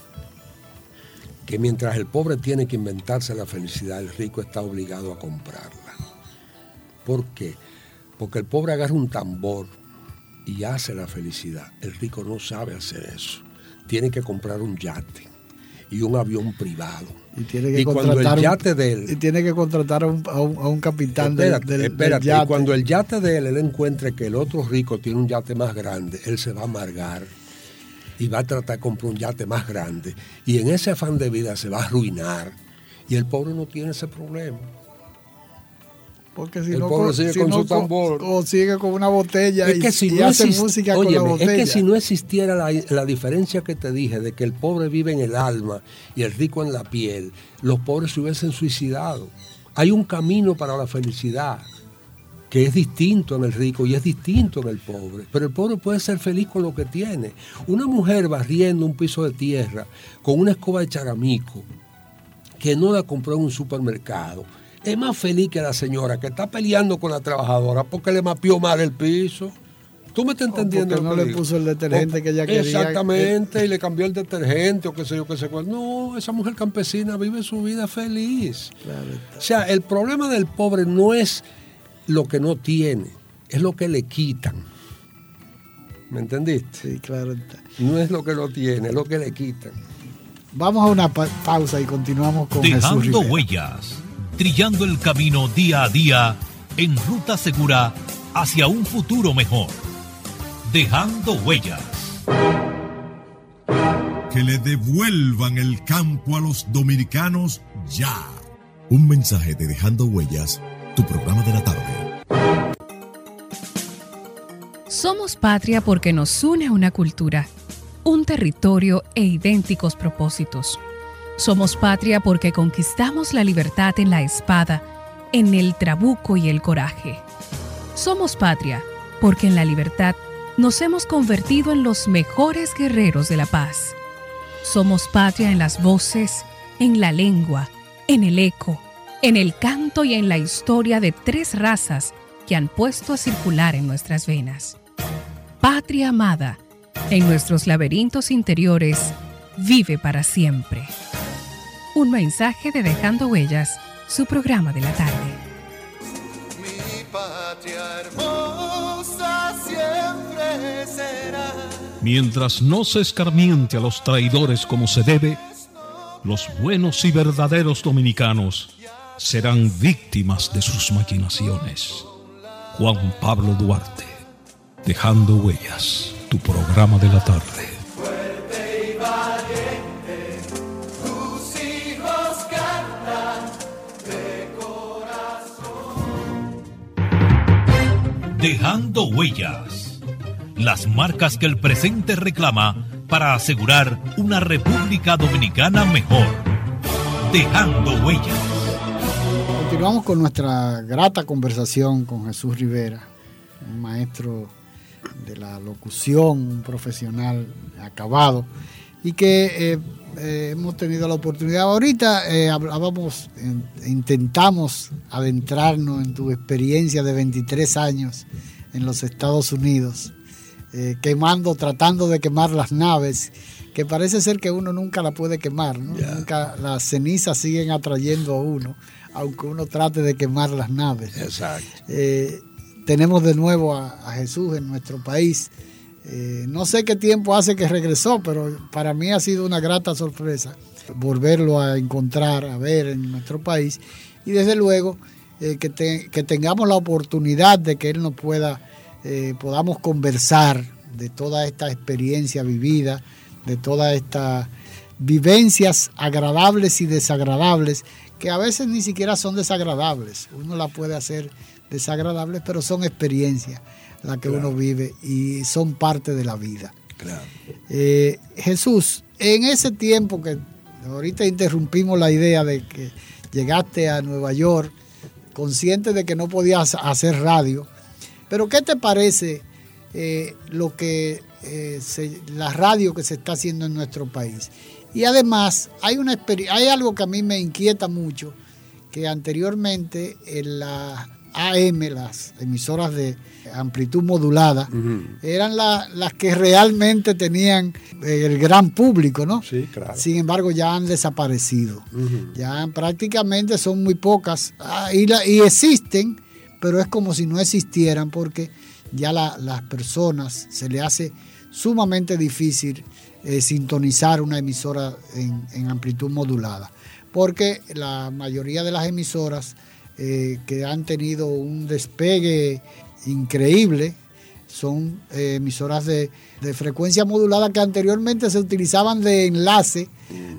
Que mientras el pobre tiene que inventarse la felicidad, el rico está obligado a comprarla. ¿Por qué? Porque el pobre agarra un tambor y hace la felicidad. El rico no sabe hacer eso. Tiene que comprar un yate. y un avión privado. Y tiene que Y cuando contratar el un- yate de él Y tiene que contratar a un, a un- a un capitán Espérate, del, del espérate. Yate. cuando el yate de él, él encuentre que el otro rico tiene un yate más grande, él se va a amargar y va a tratar de comprar un yate más grande. Y en ese afán de vida se va a arruinar. Y el pobre no tiene ese problema. Porque si el no, pobre sigue si con no su tambor. O sigue con una botella Es que si y no hace música con la botella. es que si no existiera la, la diferencia que te dije de que el pobre vive en el alma y el rico en la piel, los pobres se hubiesen suicidado. Hay un camino para la felicidad que es distinto en el rico y es distinto en el pobre. Pero el pobre puede ser feliz con lo que tiene. Una mujer barriendo un piso de tierra con una escoba de charamico que no la compró en un supermercado. Es más feliz que la señora que está peleando con la trabajadora porque le mapeó mal el piso. ¿Tú me estás entendiendo? porque no le digo? puso el detergente que ella quería. Exactamente, y le cambió el detergente o qué sé yo, qué sé cuál. No, esa mujer campesina vive su vida feliz. O sea, el problema del pobre no es lo que no tiene, es lo que le quitan. ¿Me entendiste? Sí, claro. está. No es lo que no tiene, es lo que le quitan. Vamos a una pa- pausa y continuamos con Jesús Dejando Rivera. huellas, trillando el camino día a día en ruta segura hacia un futuro mejor. Dejando huellas. Que le devuelvan el campo a los dominicanos ya. Un mensaje de Dejando Huellas, tu programa de la tarde. Somos patria porque nos une una cultura, un territorio e idénticos propósitos. Somos patria porque conquistamos la libertad en la espada, en el trabuco y el coraje. Somos patria porque en la libertad nos hemos convertido en los mejores guerreros de la paz. Somos patria en las voces, en la lengua, en el eco, en el canto y en la historia de tres razas que han puesto a circular en nuestras venas. Patria amada, en nuestros laberintos interiores, vive para siempre. Un mensaje de Dejando Huellas, su programa de la tarde. Mi patria hermosa siempre será. Mientras no se escarmiente a los traidores como se debe, los buenos y verdaderos dominicanos serán víctimas de sus maquinaciones. Juan Pablo Duarte, Dejando Huellas, tu programa de la tarde. Dejando huellas. Las marcas que el presente reclama para asegurar una República Dominicana mejor. Dejando huellas. Continuamos con nuestra grata conversación con Jesús Rivera, un maestro de la locución, un profesional acabado, y que eh, eh, hemos tenido la oportunidad. Ahorita eh, hablábamos, intentamos adentrarnos en tu experiencia de 23 años en los Estados Unidos, eh, quemando, tratando de quemar las naves, que parece ser que uno nunca la puede quemar, ¿no? Nunca las cenizas siguen atrayendo a uno, aunque uno trate de quemar las naves. Exacto. Eh, tenemos de nuevo a, a Jesús en nuestro país. Eh, no sé qué tiempo hace que regresó, pero para mí ha sido una grata sorpresa volverlo a encontrar, a ver en nuestro país. Y desde luego eh, que, que tengamos la oportunidad de que Él nos pueda, eh, podamos conversar de toda esta experiencia vivida, de todas estas vivencias agradables y desagradables, que a veces ni siquiera son desagradables. Uno la puede hacer desagradables, pero son experiencias las que uno vive y son parte de la vida. Claro. Eh, Jesús, en ese tiempo que ahorita interrumpimos la idea de que llegaste a Nueva York, consciente de que no podías hacer radio, pero ¿qué te parece eh, lo que eh, se- la radio que se está haciendo en nuestro país? Y además hay una hay algo que a mí me inquieta mucho, que anteriormente en la AM, las emisoras de amplitud modulada, eran la- las que realmente tenían eh, el gran público, ¿no? Sí, claro. Sin embargo, ya han desaparecido. Ya prácticamente son muy pocas. Ah, y, la- y existen, pero es como si no existieran porque ya la- las personas se le hace sumamente difícil eh, sintonizar una emisora en, en amplitud modulada. Porque la mayoría de las emisoras eh, que han tenido un despegue increíble son eh, emisoras de, de frecuencia modulada que anteriormente se utilizaban de enlace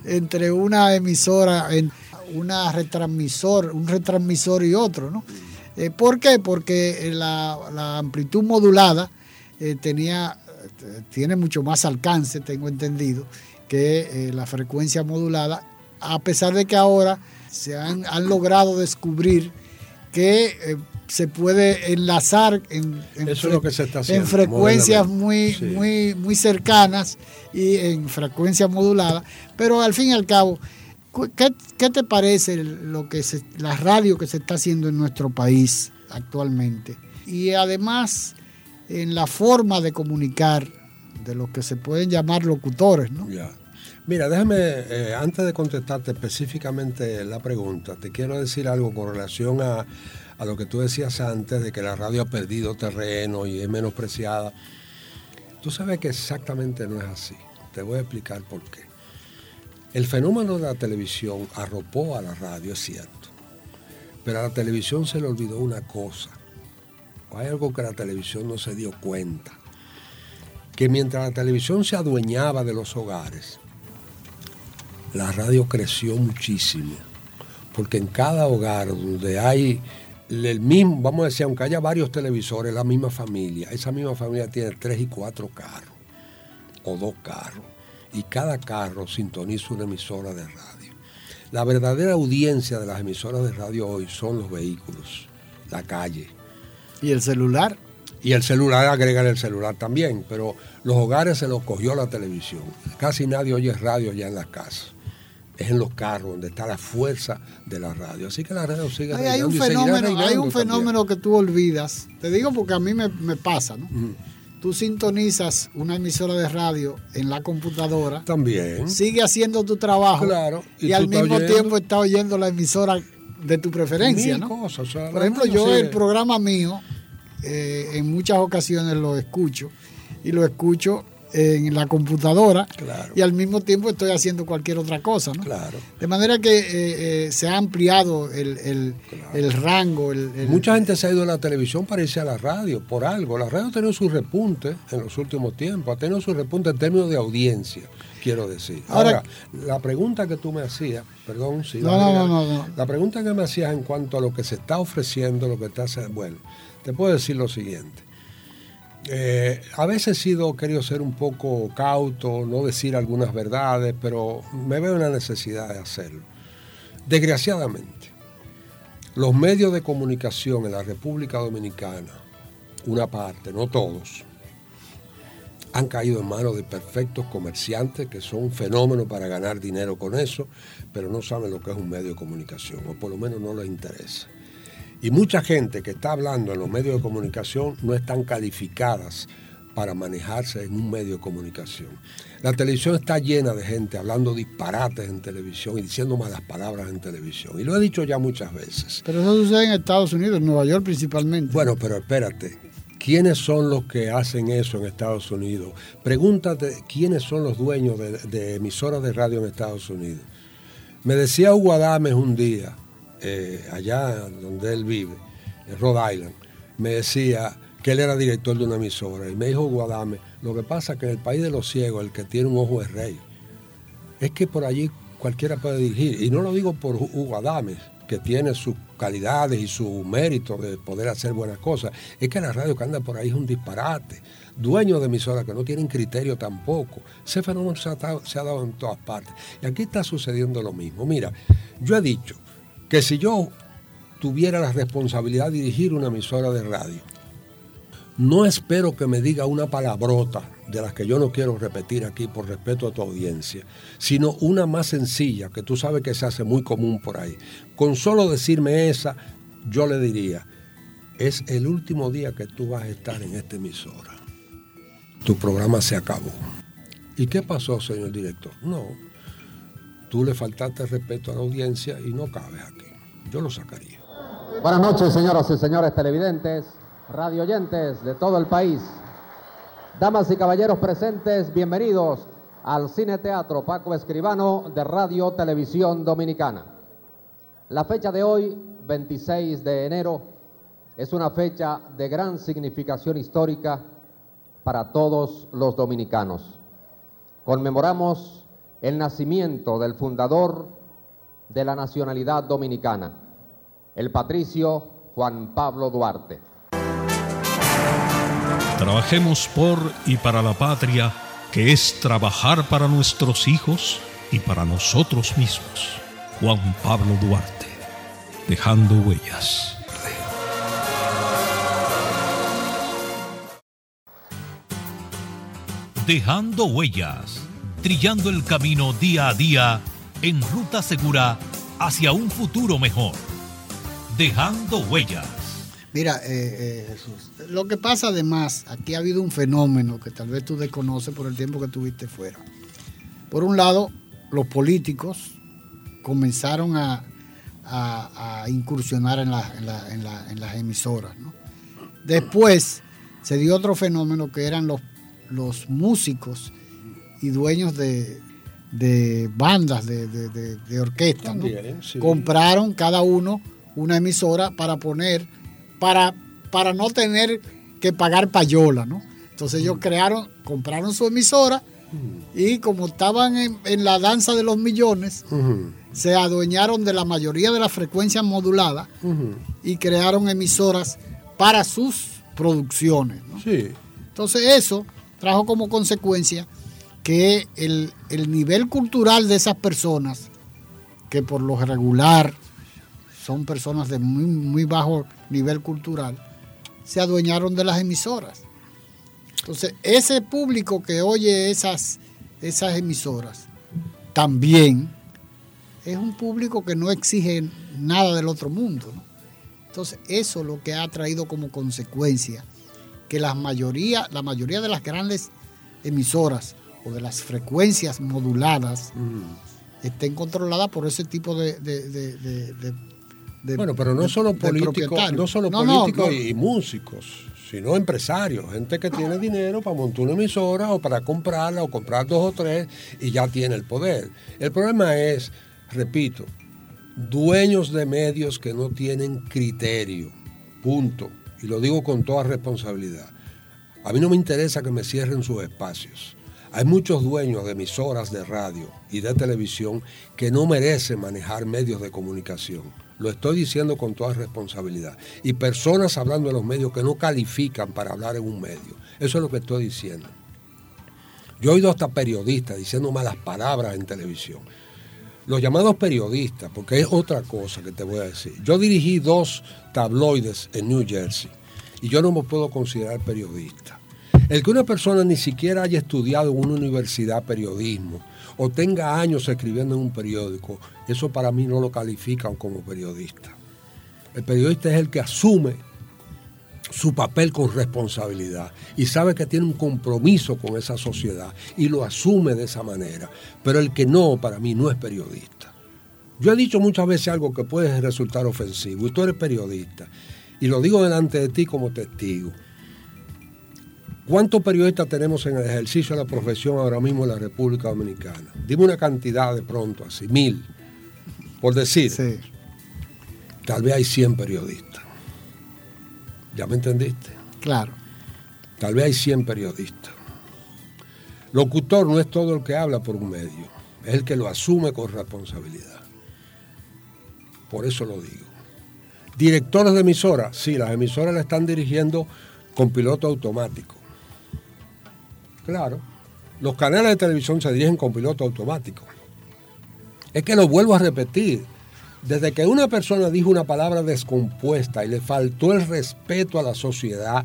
entre una emisora, en una retransmisor, un retransmisor y otro, ¿no? Eh, ¿Por qué? Porque la, la amplitud modulada tenía, tiene mucho más alcance, tengo entendido, que la frecuencia modulada, a pesar de que ahora se han, han logrado descubrir que eh, se puede enlazar en, en Eso es lo que se está haciendo, en frecuencias muy. Sí. muy, muy cercanas y en frecuencia modulada, pero al fin y al cabo, ¿qué, qué te parece lo que se- la radio que se está haciendo en nuestro país actualmente? Y además, en la forma de comunicar de los que se pueden llamar locutores, ¿no? Mira, déjame, eh, antes de contestarte específicamente la pregunta, te quiero decir algo con relación a, a lo que tú decías antes de que la radio ha perdido terreno y es menospreciada. Tú sabes que exactamente no es así. Te voy a explicar por qué. El fenómeno de la televisión arropó a la radio, es cierto. Pero a la televisión se le olvidó una cosa. Hay algo que la televisión no se dio cuenta. Que mientras la televisión se adueñaba de los hogares, la radio creció muchísimo. Porque en cada hogar donde hay el mismo, vamos a decir, aunque haya varios televisores, la misma familia, esa misma familia tiene tres y cuatro carros, o dos carros, y cada carro sintoniza una emisora de radio. La verdadera audiencia de las emisoras de radio hoy son los vehículos, la calle. Y el celular. Y el celular, agregar el celular también, pero los hogares se los cogió la televisión. Casi nadie oye radio ya en las casas. Es en los carros donde está la fuerza de la radio. Así que la radio sigue Hay, hay un fenómeno, hay un también. fenómeno que tú olvidas. Te digo porque a mí me, me pasa, ¿no? Tú sintonizas una emisora de radio en la computadora. También. Sigue haciendo tu trabajo. Claro, Y, y al mismo oyendo- tiempo está oyendo la emisora de tu preferencia, Mil ¿no? cosas, o sea, Por ejemplo, yo sigue- el programa mío, eh, en muchas ocasiones lo escucho. Y lo escucho en la computadora. Claro. Y al mismo tiempo estoy haciendo cualquier otra cosa, ¿no? Claro. De manera que eh, eh, se ha ampliado el, el- el rango. El, Mucha gente se ha ido a la televisión para irse a la radio, por algo. La radio ha tenido su repunte en los últimos tiempos, ha tenido su repunte en términos de audiencia, quiero decir. Ahora- Ahora, la pregunta que tú me hacías, perdón, si no, no, no. La pregunta que me hacías en cuanto a lo que se está ofreciendo, lo que está haciendo, bueno, te puedo decir lo siguiente. Eh, a veces he sido, querido ser un poco cauto, no decir algunas verdades, pero me veo en la necesidad de hacerlo. Desgraciadamente, los medios de comunicación en la República Dominicana, una parte, no todos, han caído en manos de perfectos comerciantes que son un fenómeno para ganar dinero con eso, pero no saben lo que es un medio de comunicación, o por lo menos no les interesa. Y mucha gente que está hablando en los medios de comunicación no están calificadas para manejarse en un medio de comunicación. La televisión está llena de gente hablando disparates en televisión y diciendo malas palabras en televisión. Y lo he dicho ya muchas veces. Pero eso sucede en Estados Unidos, en Nueva York principalmente. Bueno, pero espérate. ¿Quiénes son los que hacen eso en Estados Unidos? Pregúntate quiénes son los dueños de, de emisoras de radio en Estados Unidos. Me decía Hugo Adames un día, eh, allá donde él vive, en Rhode Island, me decía que él era director de una emisora. Y me dijo Hugo Adames, lo que pasa es que en el país de los ciegos el que tiene un ojo es rey. Es que por allí cualquiera puede dirigir. Y no lo digo por Hugo Adames, que tiene sus calidades y su mérito de poder hacer buenas cosas. Es que la radio que anda por ahí es un disparate. Dueños de emisoras que no tienen criterio tampoco. Ese fenómeno se se ha dado en todas partes. Y aquí está sucediendo lo mismo. Mira, yo he dicho que si yo tuviera la responsabilidad de dirigir una emisora de radio, no espero que me diga una palabrota de las que yo no quiero repetir aquí por respeto a tu audiencia, sino una más sencilla, que tú sabes que se hace muy común por ahí. Con solo decirme esa, yo le diría, es el último día que tú vas a estar en esta emisora. Tu programa se acabó. ¿Y qué pasó, señor director? No, tú le faltaste respeto a la audiencia y no cabes aquí. Yo lo sacaría. Buenas noches, señoras y señores televidentes, radioyentes de todo el país. Damas y caballeros presentes, bienvenidos al Cine Teatro Paco Escribano de Radio Televisión Dominicana. La fecha de hoy, 26 de enero, es una fecha de gran significación histórica para todos los dominicanos. Conmemoramos el nacimiento del fundador de la nacionalidad dominicana, el patricio Juan Pablo Duarte. Trabajemos por y para la patria, que es trabajar para nuestros hijos y para nosotros mismos. Juan Pablo Duarte, dejando huellas. Dejando huellas, trillando el camino día a día en ruta segura hacia un futuro mejor. Dejando huellas. Mira, eh, eh, Jesús, lo que pasa además, aquí ha habido un fenómeno que tal vez tú desconoces por el tiempo que tuviste fuera. Por un lado, los políticos comenzaron a, a- a incursionar en, la- en la- en la- en las emisoras. ¿no? Después se dio otro fenómeno que eran los, los músicos y dueños de, de bandas, de, de, de- de orquestas. sí. Compraron cada uno una emisora para poner, para, para no tener que pagar payola. ¿no? Entonces ellos crearon, compraron su emisora y como estaban en, en la danza de los millones, se adueñaron de la mayoría de las frecuencias moduladas y crearon emisoras para sus producciones. ¿no? Entonces eso trajo como consecuencia que el, el nivel cultural de esas personas, que por lo regular son personas de muy, muy bajo nivel cultural, se adueñaron de las emisoras. Entonces, ese público que oye esas, esas emisoras también es un público que no exige nada del otro mundo. ¿no? Entonces, eso es lo que ha traído como consecuencia que la mayoría, la mayoría de las grandes emisoras o de las frecuencias moduladas estén controladas por ese tipo de, de- de- de- Bueno, pero no solo políticos, no solo No, no, políticos no. y músicos, sino empresarios, gente que tiene dinero para montar una emisora o para comprarla o comprar dos o tres y ya tiene el poder. El problema es, repito, dueños de medios que no tienen criterio, punto. Y lo digo con toda responsabilidad. A mí no me interesa que me cierren sus espacios. Hay muchos dueños de emisoras de radio y de televisión que no merecen manejar medios de comunicación. Lo estoy diciendo con toda responsabilidad. Y personas hablando de los medios que no califican para hablar en un medio. Eso es lo que estoy diciendo. Yo he oído hasta periodistas diciendo malas palabras en televisión. Los llamados periodistas, porque es otra cosa que te voy a decir. Yo dirigí dos tabloides en New Jersey y yo no me puedo considerar periodista. El que una persona ni siquiera haya estudiado en una universidad periodismo o tenga años escribiendo en un periódico, eso para mí no lo califican como periodista. El periodista es el que asume su papel con responsabilidad y sabe que tiene un compromiso con esa sociedad y lo asume de esa manera. Pero el que no, para mí, no es periodista. Yo he dicho muchas veces algo que puede resultar ofensivo y tú eres periodista y lo digo delante de ti como testigo. ¿Cuántos periodistas tenemos en el ejercicio de la profesión ahora mismo en la República Dominicana? Dime una cantidad de pronto, así, mil. Por decir, tal vez hay 100 periodistas. ¿Ya me entendiste? Claro. Tal vez hay 100 periodistas. Locutor no es todo el que habla por un medio, es el que lo asume con responsabilidad. Por eso lo digo. Directores de emisoras, sí, las emisoras la están dirigiendo con piloto automático. Claro, los canales de televisión se dirigen con piloto automático. Es que lo vuelvo a repetir. Desde que una persona dijo una palabra descompuesta y le faltó el respeto a la sociedad,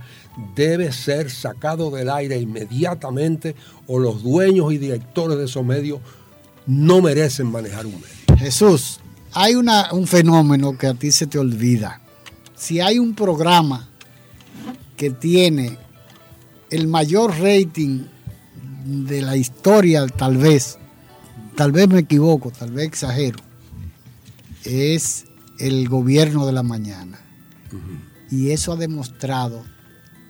debe ser sacado del aire inmediatamente o los dueños y directores de esos medios no merecen manejar un medio. Jesús, hay un fenómeno que a ti se te olvida. Si hay un programa que tiene el mayor rating de la historia, tal vez, tal vez me equivoco, tal vez exagero, es el gobierno de la mañana. Y eso ha demostrado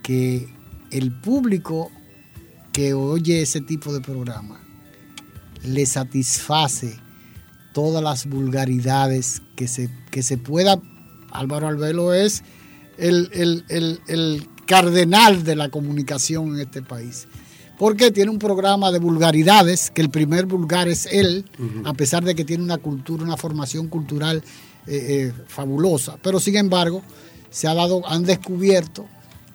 que el público que oye ese tipo de programa le satisface todas las vulgaridades que se, que se pueda. Álvaro Albelo es el, el- el- el cardenal de la comunicación en este país. Porque tiene un programa de vulgaridades, que el primer vulgar es él, a pesar de que tiene una cultura, una formación cultural eh, eh, fabulosa. Pero sin embargo, se ha dado, han descubierto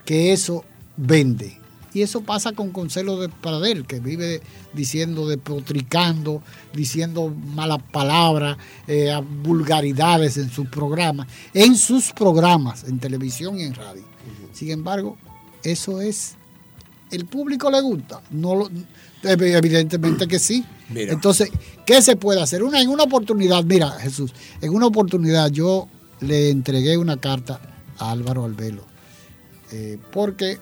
que eso vende. Y eso pasa con Concelo de Pradel, que vive diciendo, despotricando, diciendo malas palabras, eh, vulgaridades en sus programas, en sus programas, en televisión y en radio. Sin embargo, eso es, el público le gusta, no lo- evidentemente que sí. Mira. Entonces, ¿qué se puede hacer? Una, en una oportunidad, mira Jesús, en una oportunidad yo le entregué una carta a Álvaro Albelo, eh, porque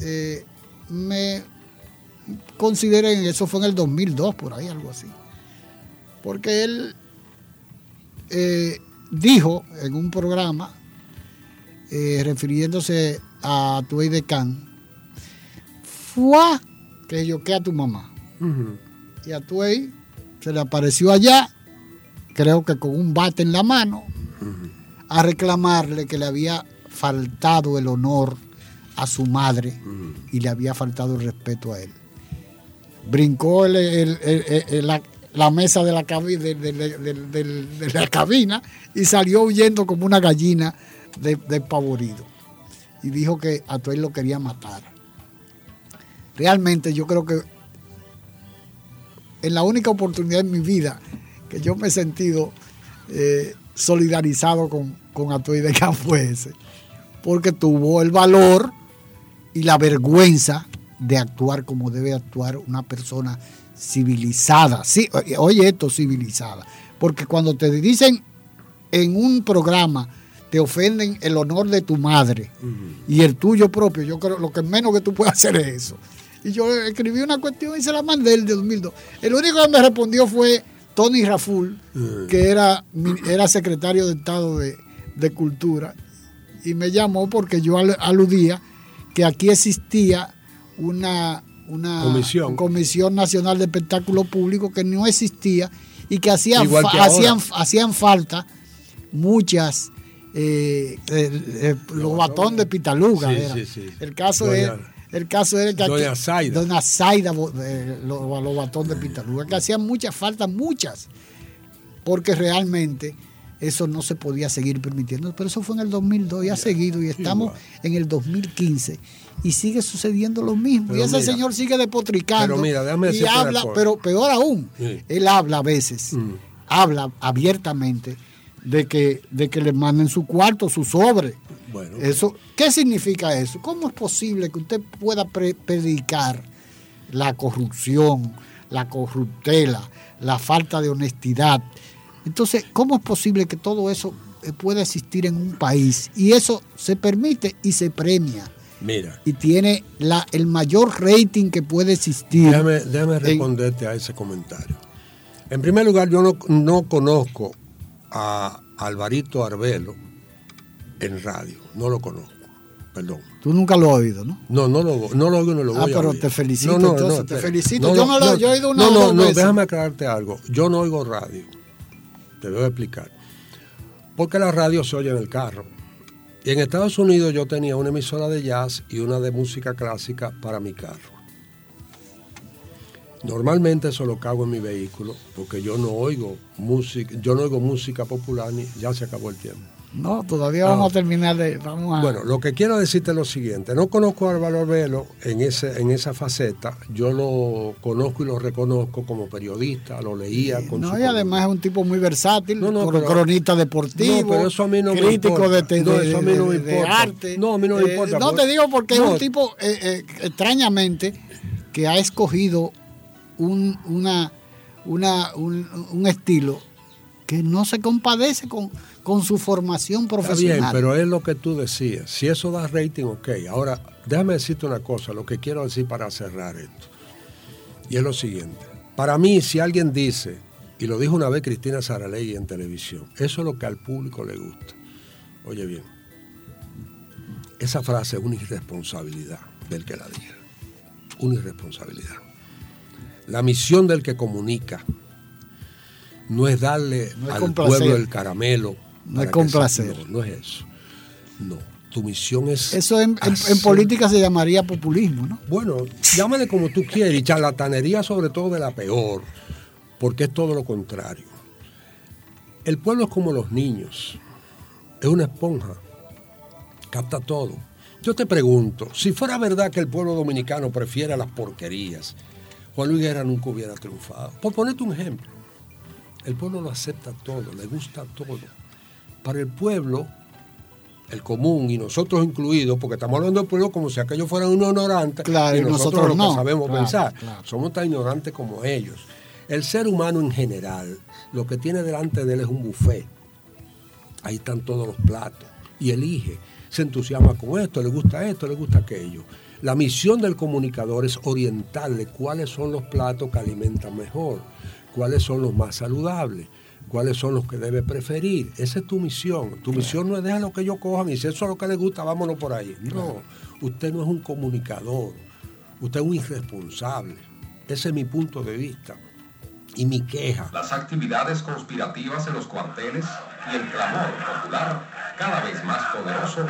eh, me consideren, eso fue en el 2002, por ahí, algo así. Porque él eh, dijo en un programa, eh, refiriéndose a Tuey de Can, fue que yo que a tu mamá. Y a Tuey se le apareció allá, creo que con un bate en la mano, a reclamarle que le había faltado el honor a su madre y le había faltado el respeto a él. Brincó el- el- el- el- el- la, la mesa de la, de, la cabina y salió huyendo como una gallina de, despavorido. Y dijo que a Tuey lo quería matar. Realmente yo creo que en la única oportunidad en mi vida que yo me he sentido eh, solidarizado con, con Atuey de fue ese. Porque tuvo el valor y la vergüenza de actuar como debe actuar una persona civilizada. Sí, oye, esto, civilizada. Porque cuando te dicen en un programa, te ofenden el honor de tu madre y el tuyo propio, yo creo lo que menos que tú puedes hacer es eso. Y yo escribí una cuestión y se la mandé el de 2002. El único que me respondió fue Tony Raful, que era, era secretario de Estado de, de Cultura, y me llamó porque yo al- aludía que aquí existía una, una Comisión. Comisión Nacional de Espectáculo Público que no existía y que hacían, fa- que hacían, hacían falta muchas eh, eh, eh, los batón de Pitaluga. Sí, era. sí, sí. El caso Doña- es el caso era que aquí- Doña Zaida. Doña Zaida, eh, los, los batón de Pitaluga, que hacían muchas faltas, muchas, porque realmente eso no se podía seguir permitiendo. Pero eso fue en el 2002 y ha seguido y estamos en el 2015 y sigue sucediendo lo mismo. Pero y ese mira, señor sigue despotricando pero mira, déjame y habla, pero peor aún, Sí. él habla a veces, habla abiertamente de que, de que le manden su cuarto, su sobre. Bueno. Eso, ¿Qué significa eso? ¿Cómo es posible que usted pueda pre- predicar la corrupción, la corruptela, la falta de honestidad? Entonces, ¿cómo es posible que todo eso eh, pueda existir en un país y eso se permite y se premia Mira, y tiene la, el mayor rating que puede existir? déjame, déjame en- responderte a ese comentario. En primer lugar, yo no, no conozco a Alvarito Arbelo en radio. No lo conozco. Perdón. Tú nunca lo has oído, ¿no? No, no lo, no lo oigo ni lo Ah, voy a pero oír. te felicito, entonces, te felicito. Yo no lo- yo he oído una No, no, no, déjame aclararte algo. Yo no oigo radio. Te voy a explicar. Porque la radio se oye en el carro. Y en Estados Unidos yo tenía una emisora de jazz y una de música clásica para mi carro. Normalmente eso lo cago en mi vehículo porque yo no oigo música, yo no oigo música popular ni ya se acabó el tiempo. No, todavía Ah. vamos a terminar de. Vamos a, Bueno, lo que quiero decirte es lo siguiente. No conozco a Álvaro Velo en, ese, en esa faceta. Yo lo conozco y lo reconozco como periodista, lo leía con no, su y además es un tipo muy versátil, No, no, pero- cronista deportivo, No, pero eso a mí no crítico de, No, eso a mí no me de- arte. No, a mí no me Eh, importa, No porque- te digo porque es un tipo, eh, eh, extrañamente, que ha escogido un, una, una, un, un estilo que no se compadece con, con su formación Está profesional. bien, pero es lo que tú decías. Si eso da rating, ok. Ahora, déjame decirte una cosa, lo que quiero decir para cerrar esto. Y es lo siguiente. Para mí, si alguien dice, y lo dijo una vez Cristina Saralegui en televisión, eso es lo que al público le gusta. Oye bien, esa frase es una irresponsabilidad del que la diga. Una irresponsabilidad. La misión del que comunica no es darle No es al complacer. pueblo el caramelo. No es complacer. se- No, no es eso. No. Tu misión es. Eso en, política se llamaría populismo, ¿no? Bueno, llámale como tú quieras y charlatanería sobre todo de la peor, porque es todo lo contrario. El pueblo es como los niños, es una esponja, capta todo. Yo te pregunto, si fuera verdad que el pueblo dominicano prefiere las porquerías, Juan Luis Guerra nunca hubiera triunfado. Por ponerte un ejemplo, el pueblo lo acepta todo, le gusta todo. Para el pueblo, el común y nosotros incluidos, porque estamos hablando del pueblo como si aquellos fueran unos ignorantes Claro, y nosotros, nosotros lo no. que sabemos Claro, pensar. claro. Somos tan ignorantes como ellos. El ser humano en general, lo que tiene delante de él es un buffet. Ahí están todos los platos. Y elige. Se entusiasma con esto, le gusta esto, le gusta aquello. La misión del comunicador es orientarle cuáles son los platos que alimentan mejor, cuáles son los más saludables, cuáles son los que debe preferir. Esa es tu misión. Tu misión no es dejar lo que ellos cojan y si eso es lo que les gusta, vámonos por ahí. No, usted no es un comunicador, usted es un irresponsable. Ese es mi punto de vista y mi queja. Las actividades conspirativas en los cuarteles y el clamor popular cada vez más poderoso,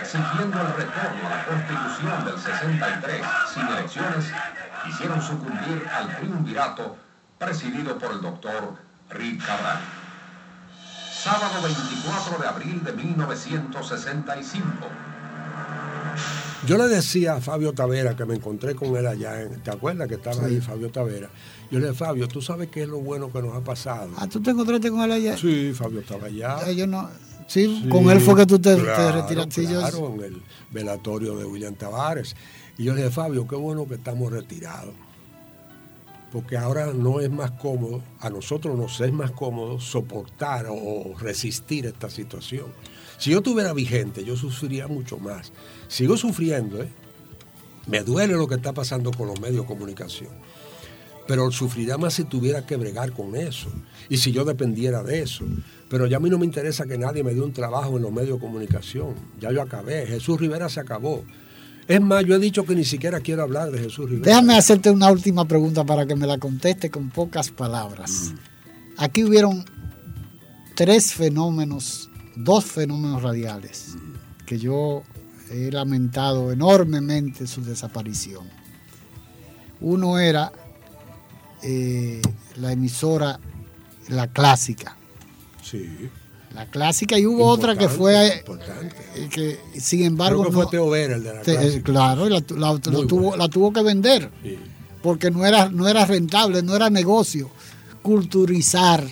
exigiendo el retorno a la constitución del 63 sin elecciones, hicieron sucumbir al triunvirato presidido por el doctor Rick Cabral. Sábado 24 de abril de 1965. Yo le decía a Fabio Tavera, que me encontré con él allá, en- ¿te acuerdas que estaba ahí Fabio Tavera? Yo le dije, Fabio, ¿tú sabes qué es lo bueno que nos ha pasado? Ah, ¿tú te encontraste con él ayer? Sí, Fabio estaba allá. Yo no. Sí, Sí, con él fue que tú te, retiraste. Yo- Claro, en el velatorio de William Tavares. Y yo le dije, Fabio, qué bueno que estamos retirados. Porque ahora no es más cómodo, a nosotros nos es más cómodo soportar o resistir esta situación. Si yo estuviera vigente, yo sufriría mucho más. Sigo sufriendo, ¿eh? Me duele lo que está pasando con los medios de comunicación. Pero sufriría más si tuviera que bregar con eso. Y si yo dependiera de eso. Pero ya a mí no me interesa que nadie me dé un trabajo en los medios de comunicación. Ya yo acabé. Jesús Rivera se acabó. Es más, yo he dicho que ni siquiera quiero hablar de Jesús Rivera. Déjame hacerte una última pregunta para que me la conteste con pocas palabras. Aquí hubieron tres fenómenos, dos fenómenos radiales, que yo he lamentado enormemente su desaparición. Uno era eh, la emisora La Clásica. Sí. La Clásica y hubo otra que fue, Importante. eh, que sin embargo... Creo que fue no- Teo Vera el de la te- eh, clásica. claro, la, tuvo, la tuvo que vender Sí. porque no era, no era rentable, no era negocio culturizar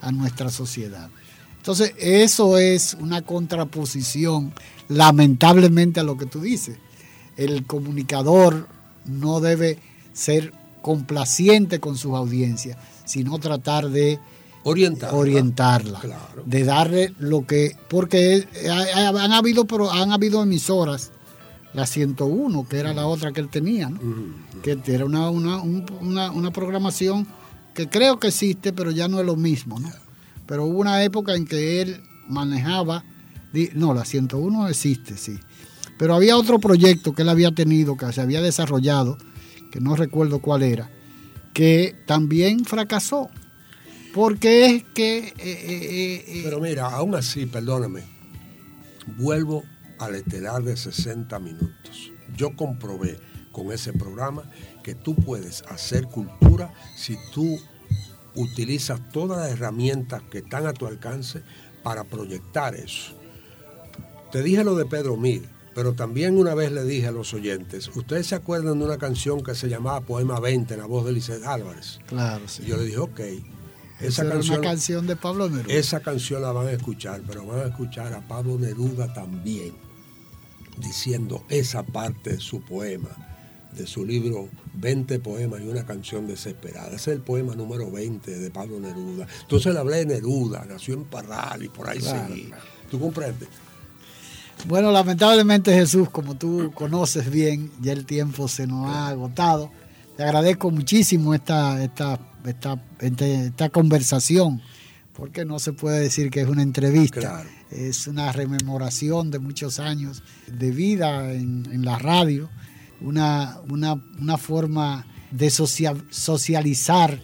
a nuestra sociedad. Entonces, eso es una contraposición, lamentablemente, a lo que tú dices. El comunicador no debe ser complaciente con sus audiencias, sino tratar de Orientarla. orientarla, Claro. de darle lo que, porque ha- ha- han habido, pero han habido emisoras, la 101, que era la otra que él tenía, ¿no? que era una, una, un- una- una programación que creo que existe, pero ya no es lo mismo, ¿no? Pero hubo una época en que él manejaba, no, la 101 existe, sí, pero había otro proyecto que él había tenido, que se había desarrollado, que no recuerdo cuál era, que también fracasó. Porque es que... eh, eh, eh, Pero mira, aún así, perdóname, vuelvo al estelar de 60 minutos. Yo comprobé con ese programa que tú puedes hacer cultura si tú utilizas todas las herramientas que están a tu alcance para proyectar eso. Te dije lo de Pedro Mir, pero también una vez le dije a los oyentes, ¿ustedes se acuerdan de una canción que se llamaba Poema 20 en la voz de Licet Álvarez? Claro, sí. Y yo le dije, ok, esa canción, una canción de Pablo Neruda. esa canción la van a escuchar, pero van a escuchar a Pablo Neruda también, diciendo esa parte de su poema, de su libro 20 poemas y una canción desesperada. Ese es el poema número 20 de Pablo Neruda. Entonces le hablé de Neruda, nació en Parral y por ahí Claro, seguí. ¿Tú comprendes? Bueno, lamentablemente Jesús, como tú conoces bien, ya el tiempo se nos ha agotado. Te agradezco muchísimo esta, esta, esta, esta conversación, porque no se puede decir que es una entrevista. Claro. Es una rememoración de muchos años de vida en, en la radio, una, una, una forma de socializar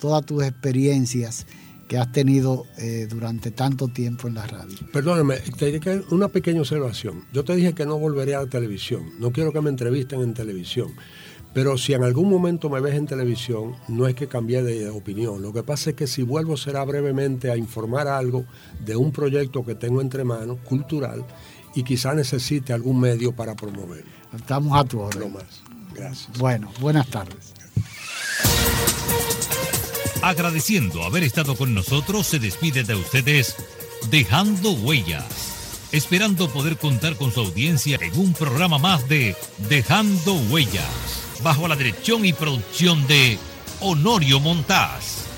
todas tus experiencias que has tenido eh, durante tanto tiempo en la radio. Perdóname, te dije una pequeña observación. Yo te dije que no volveré a la televisión. No quiero que me entrevisten en televisión. Pero si en algún momento me ves en televisión, no es que cambie de opinión. Lo que pasa es que si vuelvo será brevemente a informar algo de un proyecto que tengo entre manos, cultural, y quizá necesite algún medio para promoverlo. Estamos a tu orden. más. Gracias. Bueno, buenas tardes. Agradeciendo haber estado con nosotros, se despide de ustedes dejando huellas, esperando poder contar con su audiencia en un programa más de Dejando Huellas, bajo la dirección y producción de Honorio Montaz.